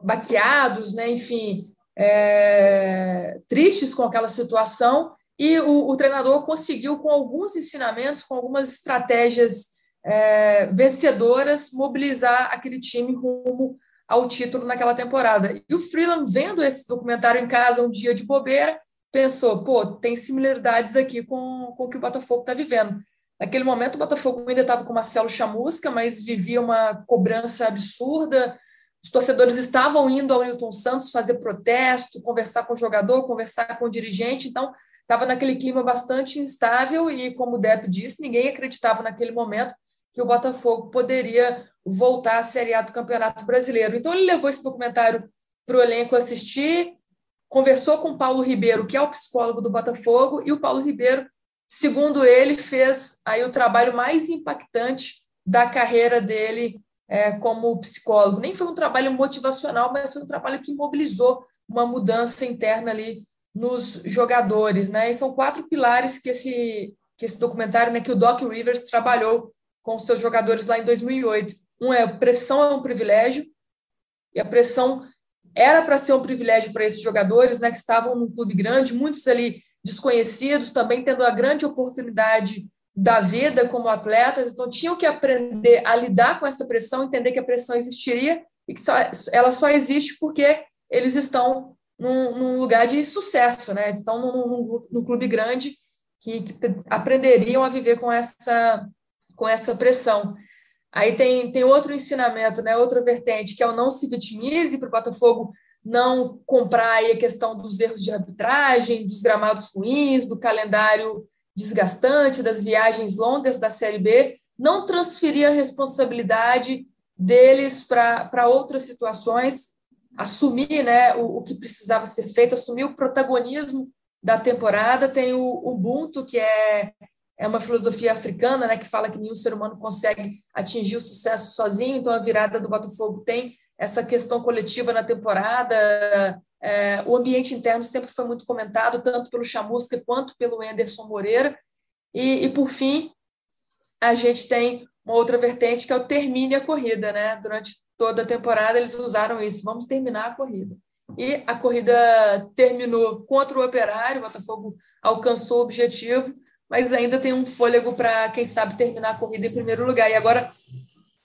baqueados, né? enfim, é, tristes com aquela situação, e o, o, treinador conseguiu, com alguns ensinamentos, com algumas estratégias é, vencedoras, mobilizar aquele time rumo ao título naquela temporada. E o Freeland, vendo esse documentário em casa um dia de bobeira, pensou, pô, tem similaridades aqui com, com o que o Botafogo está vivendo. Naquele momento, o Botafogo ainda estava com o Marcelo Chamusca, mas vivia uma cobrança absurda. Os torcedores estavam indo ao Newton Santos fazer protesto, conversar com o jogador, conversar com o dirigente. Então, estava naquele clima bastante instável e, como o Depp disse, ninguém acreditava naquele momento que o Botafogo poderia voltar à Série A do Campeonato Brasileiro. Então, ele levou esse documentário para o elenco assistir, conversou com Paulo Ribeiro, que é o psicólogo do Botafogo, e o Paulo Ribeiro, segundo ele, fez aí o trabalho mais impactante da carreira dele é, como psicólogo. Nem foi um trabalho motivacional, mas foi um trabalho que mobilizou uma mudança interna ali nos jogadores, né? E são quatro pilares que esse que esse documentário, né, que o Doc Rivers trabalhou com os seus jogadores lá em 2008. Um é pressão é um privilégio e a pressão era para ser um privilégio para esses jogadores, né, que estavam num clube grande, muitos ali desconhecidos, também tendo a grande oportunidade da vida como atletas, então tinham que aprender a lidar com essa pressão, entender que a pressão existiria e que só, ela só existe porque eles estão num, num lugar de sucesso, né? Estão num, num, num clube grande que, que, aprenderiam a viver com essa com essa pressão. Aí tem, tem outro ensinamento, né, outra vertente, que é o não se vitimize para o Botafogo não comprar aí a questão dos erros de arbitragem, dos gramados ruins, do calendário desgastante, das viagens longas da Série B, não transferir a responsabilidade deles para outras situações, assumir né, o, o que precisava ser feito, assumir o protagonismo da temporada. Tem o Ubuntu, que é, é uma filosofia africana, né, que fala que nenhum ser humano consegue atingir o sucesso sozinho. Então, a virada do Botafogo tem essa questão coletiva na temporada. É, o ambiente interno sempre foi muito comentado, tanto pelo Chamusca quanto pelo Anderson Moreira. E, e, por fim, a gente tem uma outra vertente que é o termine a corrida, né? Durante toda a temporada eles usaram isso, vamos terminar a corrida. E a corrida terminou contra o Operário, o Botafogo alcançou o objetivo, mas ainda tem um fôlego para, quem sabe, terminar a corrida em primeiro lugar. E agora,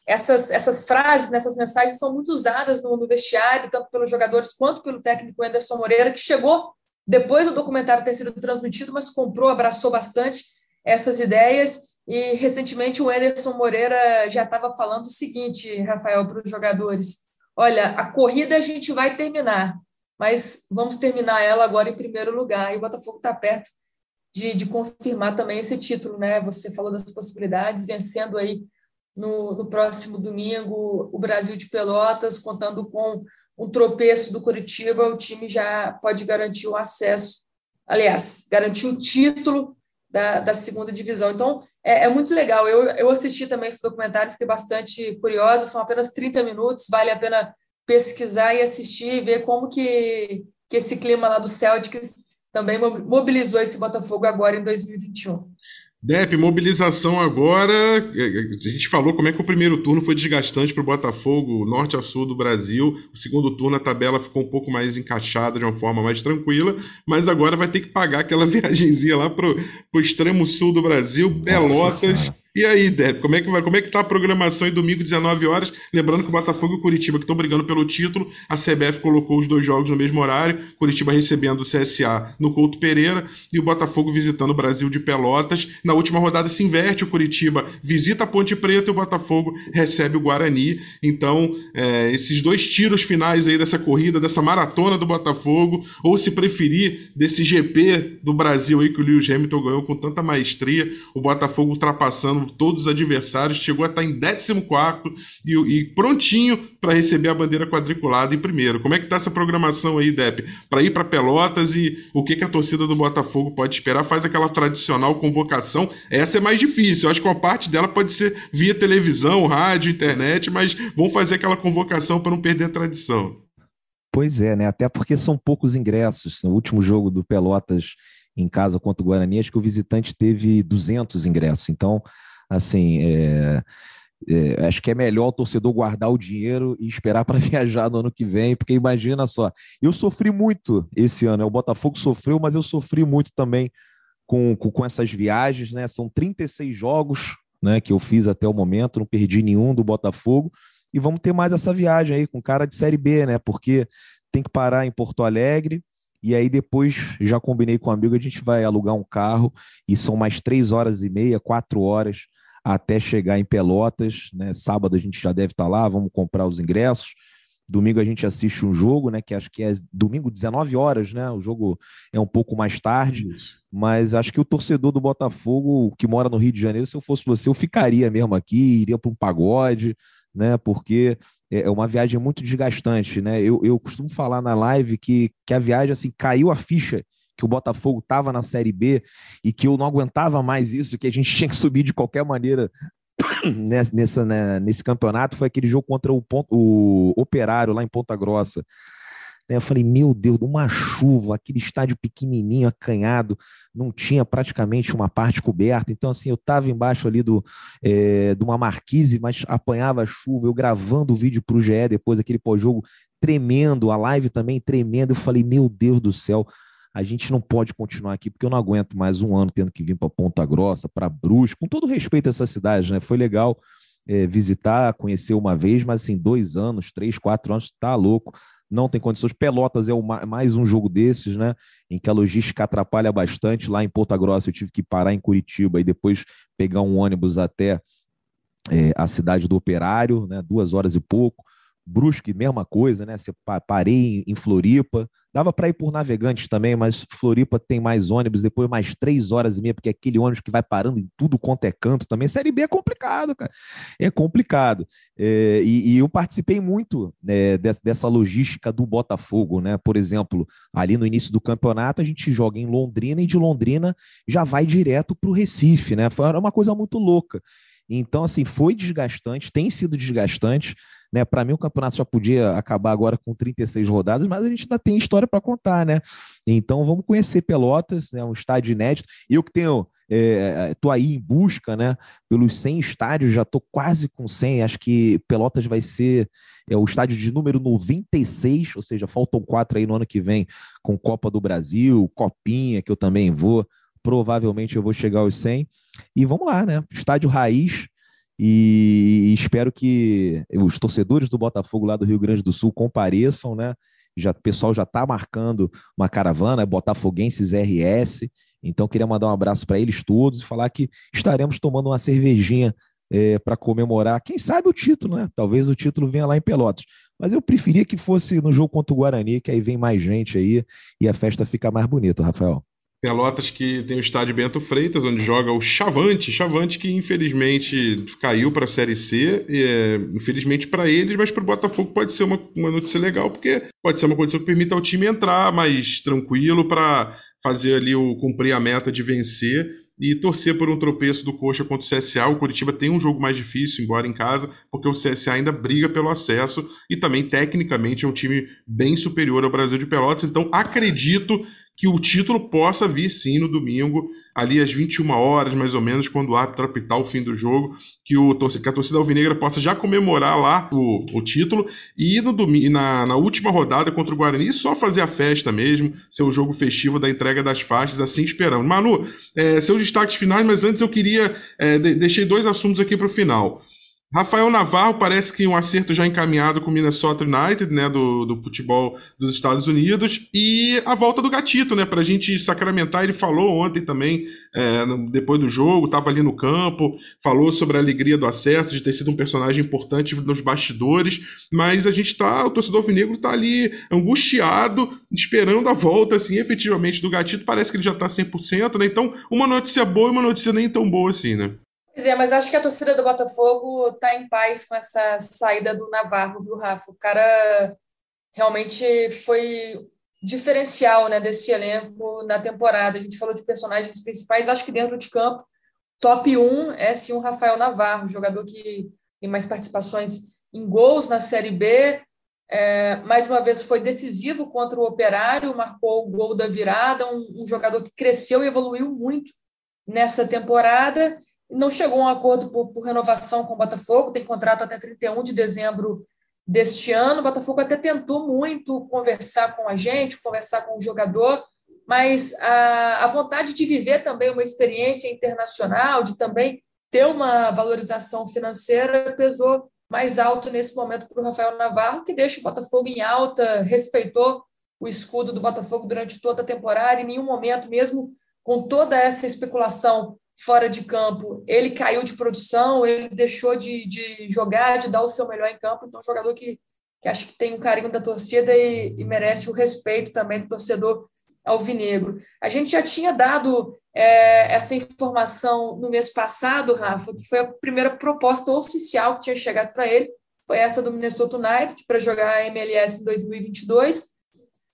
essas, essas frases, nessas mensagens são muito usadas no, no vestiário, tanto pelos jogadores quanto pelo técnico Anderson Moreira, que chegou depois do documentário ter sido transmitido, mas comprou, abraçou bastante essas ideias. E recentemente o Anderson Moreira já estava falando o seguinte, Rafael, para os jogadores: olha, a corrida a gente vai terminar, mas vamos terminar ela agora em primeiro lugar. E o Botafogo está perto de, de, confirmar também esse título, né? Você falou das possibilidades, vencendo aí no, no próximo domingo o Brasil de Pelotas, contando com um tropeço do Curitiba, o time já pode garantir o acesso, aliás, garantir o título da, da segunda divisão. Então, é, é, muito legal. Eu, eu assisti também esse documentário, fiquei bastante curiosa. São apenas 30 minutos, vale a pena pesquisar e assistir e ver como que, que esse clima lá do Celtics também mobilizou esse Botafogo agora em 2021. Dep, mobilização agora. A gente falou como é que o primeiro turno foi desgastante para o Botafogo, norte a sul do Brasil. O segundo turno, a tabela ficou um pouco mais encaixada, de uma forma mais tranquila. Mas agora vai ter que pagar aquela viagemzinha lá para o extremo sul do Brasil, Pelotas. E aí, Deb, como é que vai? Como é que tá a programação em domingo, 19 horas? Lembrando que o Botafogo e o Curitiba, estão brigando pelo título, a CBF colocou os dois jogos no mesmo horário, Curitiba recebendo o CSA no Couto Pereira e o Botafogo visitando o Brasil de Pelotas. Na última rodada se inverte, o Curitiba visita a Ponte Preta e o Botafogo recebe o Guarani. Então, é, esses dois tiros finais aí dessa corrida, dessa maratona do Botafogo, ou se preferir, desse GP do Brasil aí que o Lewis Hamilton ganhou com tanta maestria, o Botafogo ultrapassando todos os adversários, chegou a estar em 14 e, e prontinho para receber a bandeira quadriculada em primeiro. Como é que está essa programação aí, Depp? Para ir para Pelotas e o que, que a torcida do Botafogo pode esperar? Faz aquela tradicional convocação. Essa é mais difícil. Eu acho que uma parte dela pode ser via televisão, rádio, internet, mas vamos fazer aquela convocação para não perder a tradição. Pois é, né? Até porque são poucos ingressos. No último jogo do Pelotas em casa contra o Guarani, acho que o visitante teve 200 ingressos. Então, assim, é, é, acho que é melhor o torcedor guardar o dinheiro e esperar para viajar no ano que vem, porque imagina só, eu sofri muito esse ano, né? o Botafogo sofreu, mas eu sofri muito também com, com, com essas viagens, né? São 36 jogos né, que eu fiz até o momento, não perdi nenhum do Botafogo, e vamos ter mais essa viagem aí com cara de Série B, né? Porque tem que parar em Porto Alegre, e aí depois já combinei com um amigo, a gente vai alugar um carro e são mais três horas e meia, quatro horas até chegar em Pelotas, né? Sábado a gente já deve estar lá, vamos comprar os ingressos. Domingo a gente assiste um jogo, né? Que acho que é domingo 19 horas, né? O jogo é um pouco mais tarde, Isso. mas acho que o torcedor do Botafogo que mora no Rio de Janeiro, se eu fosse você, eu ficaria mesmo aqui, iria para um pagode, né? Porque é, é uma viagem muito desgastante, né? Eu, eu costumo falar na live que, que a viagem assim caiu a ficha que o Botafogo estava na Série B e que eu não aguentava mais isso, que a gente tinha que subir de qualquer maneira nessa, né, nesse campeonato, foi aquele jogo contra o, ponto, o Operário lá em Ponta Grossa. Eu falei, meu Deus, uma chuva, aquele estádio pequenininho, acanhado, não tinha praticamente uma parte coberta. Então, assim, eu estava embaixo ali do, é, de uma marquise, mas apanhava a chuva. Eu gravando o vídeo para o GE depois, aquele pós-jogo, tremendo, a live também tremendo. Eu falei, meu Deus do céu, a gente não pode continuar aqui, porque eu não aguento mais um ano tendo que vir para Ponta Grossa, para Brusque, com todo respeito a essa cidade, né? Foi legal é, visitar, conhecer uma vez, mas assim, dois anos, três, quatro anos, tá louco. Não tem condições. Pelotas é uma, mais um jogo desses, né? Em que a logística atrapalha bastante. Lá em Ponta Grossa eu tive que parar em Curitiba e depois pegar um ônibus até é, a cidade do Operário, né? Duas horas e pouco Brusque, mesma coisa, né? Você parei em Floripa, dava para ir por Navegantes também, mas Floripa tem mais ônibus, depois mais três horas e meia, porque é aquele ônibus que vai parando em tudo quanto é canto também. Série B é complicado, cara. É complicado. É, e, e, eu participei muito né, dessa, dessa logística do Botafogo, né? Por exemplo, ali no início do campeonato, a gente joga em Londrina e de Londrina já vai direto para o Recife, né? Foi uma coisa muito louca. Então, assim, foi desgastante, tem sido desgastante. Né? Para mim, o campeonato já podia acabar agora com 36 rodadas, mas a gente ainda tem história para contar, né? Então vamos conhecer Pelotas, né? um estádio inédito. Eu que tenho estou é, aí em busca, né? Pelos 100 estádios, já estou quase com 100. Acho que Pelotas vai ser é, o estádio de número 96, ou seja, faltam quatro aí no ano que vem com Copa do Brasil, Copinha, que eu também vou. Provavelmente eu vou chegar aos 100. E vamos lá, né? Estádio Raiz, e espero que os torcedores do Botafogo lá do Rio Grande do Sul compareçam, né? Já, o pessoal já está marcando uma caravana, Botafoguenses RS. Então, queria mandar um abraço para eles todos e falar que estaremos tomando uma cervejinha é, para comemorar, quem sabe, o título, né? Talvez o título venha lá em Pelotas. Mas eu preferia que fosse no jogo contra o Guarani, que aí vem mais gente aí e a festa fica mais bonita, Rafael. Pelotas que tem o estádio Bento Freitas, onde joga o Chavante. Chavante que infelizmente caiu para a Série C. É, infelizmente para eles, mas para o Botafogo pode ser uma, uma notícia legal, porque pode ser uma condição que permita ao time entrar mais tranquilo para fazer ali o cumprir a meta de vencer e torcer por um tropeço do Coxa contra o CSA. O Curitiba tem um jogo mais difícil, embora em casa, porque o CSA ainda briga pelo acesso e também, tecnicamente, é um time bem superior ao Brasil de Pelotas. Então, acredito que o título possa vir sim no domingo, ali às 21 horas, mais ou menos, quando o árbitro apitar o fim do jogo, que, o, que a torcida alvinegra possa já comemorar lá o, o título e no domingo, na, na última rodada contra o Guarani, só fazer a festa mesmo, ser o jogo festivo da entrega das faixas, assim esperamos. Manu, é, seus destaques finais, mas antes eu queria. É, de, deixei dois assuntos aqui para o final. Rafael Navarro parece que um acerto já encaminhado com o Minnesota United, né, do, do futebol dos Estados Unidos, e a volta do Gatito, né, para a gente sacramentar. Ele falou ontem também, é, depois do jogo, estava ali no campo, falou sobre a alegria do acesso, de ter sido um personagem importante nos bastidores, mas a gente está, o torcedor alvinegro está ali angustiado, esperando a volta, assim, efetivamente do Gatito. Parece que ele já está 100%, né? Então, uma notícia boa e uma notícia nem tão boa assim, né? Pois é, mas acho que a torcida do Botafogo está em paz com essa saída do Navarro, viu, Rafa? O cara realmente foi diferencial né, desse elenco na temporada. A gente falou de personagens principais, acho que dentro de campo, top 1 é sim o Rafael Navarro, jogador que tem mais participações em gols na Série B. É, mais uma vez foi decisivo contra o Operário, marcou o gol da virada, um, um jogador que cresceu e evoluiu muito nessa temporada não chegou a um acordo por, por, renovação com o Botafogo, tem contrato até 31 de dezembro deste ano. O Botafogo até tentou muito conversar com a gente, conversar com o jogador, mas a, a vontade de viver também uma experiência internacional, de também ter uma valorização financeira, pesou mais alto nesse momento para o Rafael Navarro, que deixa o Botafogo em alta, respeitou o escudo do Botafogo durante toda a temporada, em nenhum momento, mesmo com toda essa especulação fora de campo, ele caiu de produção, ele deixou de, de jogar, de dar o seu melhor em campo. Então, um jogador que, que acho que tem um carinho da torcida e, e merece o respeito também do torcedor alvinegro. A gente já tinha dado é, essa informação no mês passado, Rafa, que foi a primeira proposta oficial que tinha chegado para ele, foi essa do Minnesota United para jogar a MLS em 2022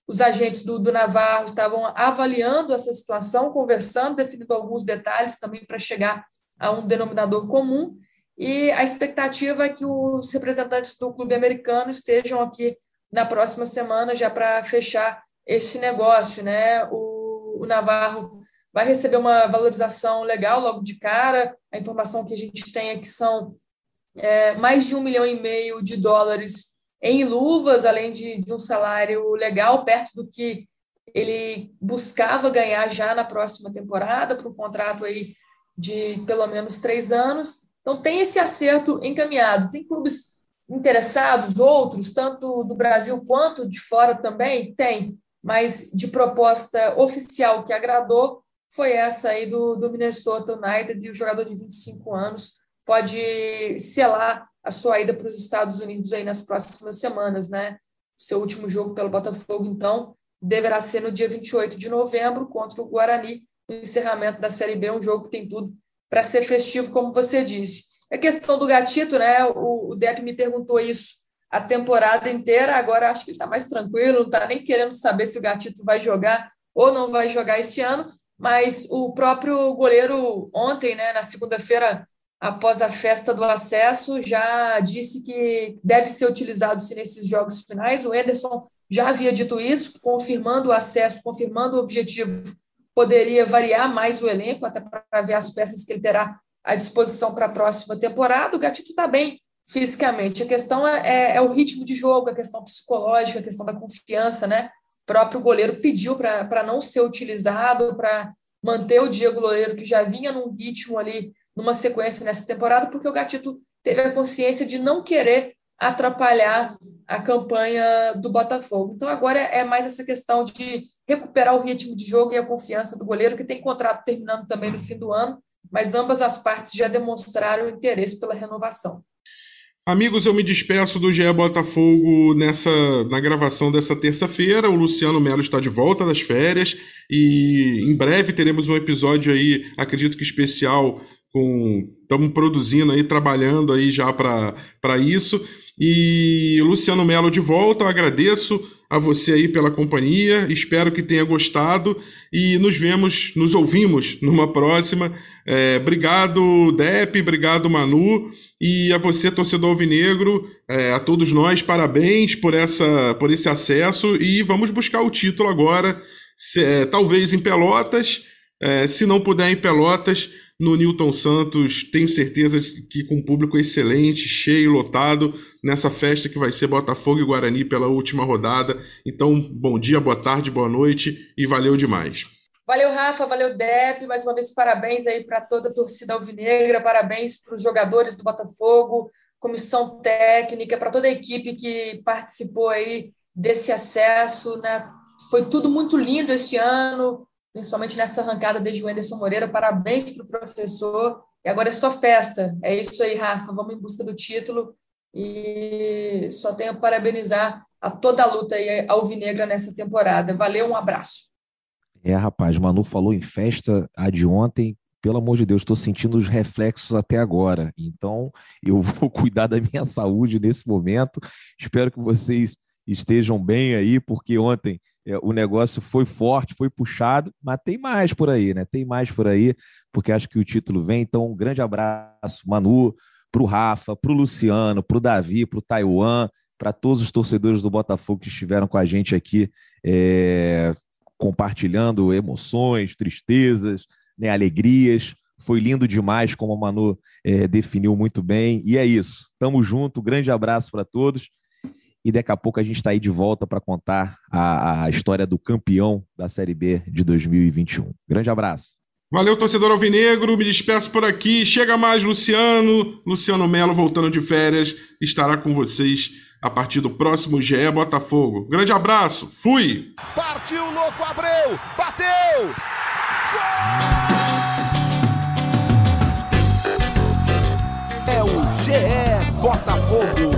os agentes do, do Navarro estavam avaliando essa situação, conversando, definindo alguns detalhes também para chegar a um denominador comum. E a expectativa é que os representantes do clube americano estejam aqui na próxima semana já para fechar esse negócio, né? O, o, Navarro vai receber uma valorização legal logo de cara. A informação que a gente tem é que são é, mais de um milhão e meio de dólares em luvas, além de, de um salário legal, perto do que ele buscava ganhar já na próxima temporada, para um contrato aí de pelo menos três anos. Então, tem esse acerto encaminhado. Tem clubes interessados, outros, tanto do Brasil quanto de fora também? Tem, mas de proposta oficial que agradou foi essa aí do, do Minnesota United, e o jogador de 25 anos pode selar a sua ida para os Estados Unidos aí nas próximas semanas, né? Seu último jogo pelo Botafogo, então, deverá ser no dia 28 de novembro contra o Guarani, no encerramento da Série B, um jogo que tem tudo para ser festivo, como você disse. A questão do gatito, né? O, o Depp me perguntou isso a temporada inteira, agora acho que ele está mais tranquilo, não está nem querendo saber se o gatito vai jogar ou não vai jogar esse ano, mas o próprio goleiro ontem, né, na segunda-feira, após a festa do acesso, já disse que deve ser utilizado se nesses jogos finais. O Ederson já havia dito isso, confirmando o acesso, confirmando o objetivo, poderia variar mais o elenco, até para ver as peças que ele terá à disposição para a próxima temporada. O Gatito está bem fisicamente. A questão é, é, é, o ritmo de jogo, a questão psicológica, a questão da confiança, né? O próprio goleiro pediu para não ser utilizado, para manter o Diego Loureiro, que já vinha num ritmo ali, numa sequência nessa temporada, porque o Gatito teve a consciência de não querer atrapalhar a campanha do Botafogo. Então, agora é mais essa questão de recuperar o ritmo de jogo e a confiança do goleiro, que tem contrato terminando também no fim do ano, mas ambas as partes já demonstraram interesse pela renovação. Amigos, eu me despeço do GE Botafogo nessa na gravação dessa terça-feira. O Luciano Melo está de volta das férias e em breve teremos um episódio aí, acredito que especial com estamos produzindo aí, trabalhando aí já para isso. E Luciano Melo de volta, eu agradeço a você aí pela companhia, espero que tenha gostado e nos vemos, nos ouvimos numa próxima. É, obrigado, Dep, obrigado, Manu. E a você, torcedor alvinegro, é, a todos nós, parabéns por, essa, por esse acesso e vamos buscar o título agora, se, é, talvez em Pelotas, é, se não puder em Pelotas, no Newton Santos, tenho certeza que com um público excelente, cheio, lotado, nessa festa que vai ser Botafogo e Guarani pela última rodada. Então, bom dia, boa tarde, boa noite e valeu demais. Valeu, Rafa, valeu, Dep. Mais uma vez, parabéns aí para toda a torcida alvinegra, parabéns para os jogadores do Botafogo, comissão técnica, para toda a equipe que participou aí desse acesso. Né? Foi tudo muito lindo esse ano, principalmente nessa arrancada desde o Anderson Moreira. Parabéns para o professor. E agora é só festa. É isso aí, Rafa. Vamos em busca do título. E só tenho a parabenizar a toda a luta aí alvinegra nessa temporada. Valeu, um abraço. É, rapaz, Manu falou em festa a de ontem. Pelo amor de Deus, estou sentindo os reflexos até agora. Então, eu vou cuidar da minha saúde nesse momento. Espero que vocês estejam bem aí, porque ontem o negócio foi forte, foi puxado, mas tem mais por aí, né? Tem mais por aí, porque acho que o título vem. Então, um grande abraço, Manu, para o Rafa, para o Luciano, para o Davi, para o Taiwan, para todos os torcedores do Botafogo que estiveram com a gente aqui. É, compartilhando emoções, tristezas, né, alegrias. Foi lindo demais, como a Manu é, definiu muito bem. E é isso. Tamo junto. Grande abraço para todos. E daqui a pouco a gente está aí de volta para contar a, a história do campeão da Série B de 2021. Grande abraço. Valeu, torcedor alvinegro. Me despeço por aqui. Chega mais, Luciano. Luciano Melo, voltando de férias, estará com vocês a partir do próximo GE Botafogo. Grande abraço, fui! Partiu, louco, Abreu, bateu! Gol! É o GE Botafogo.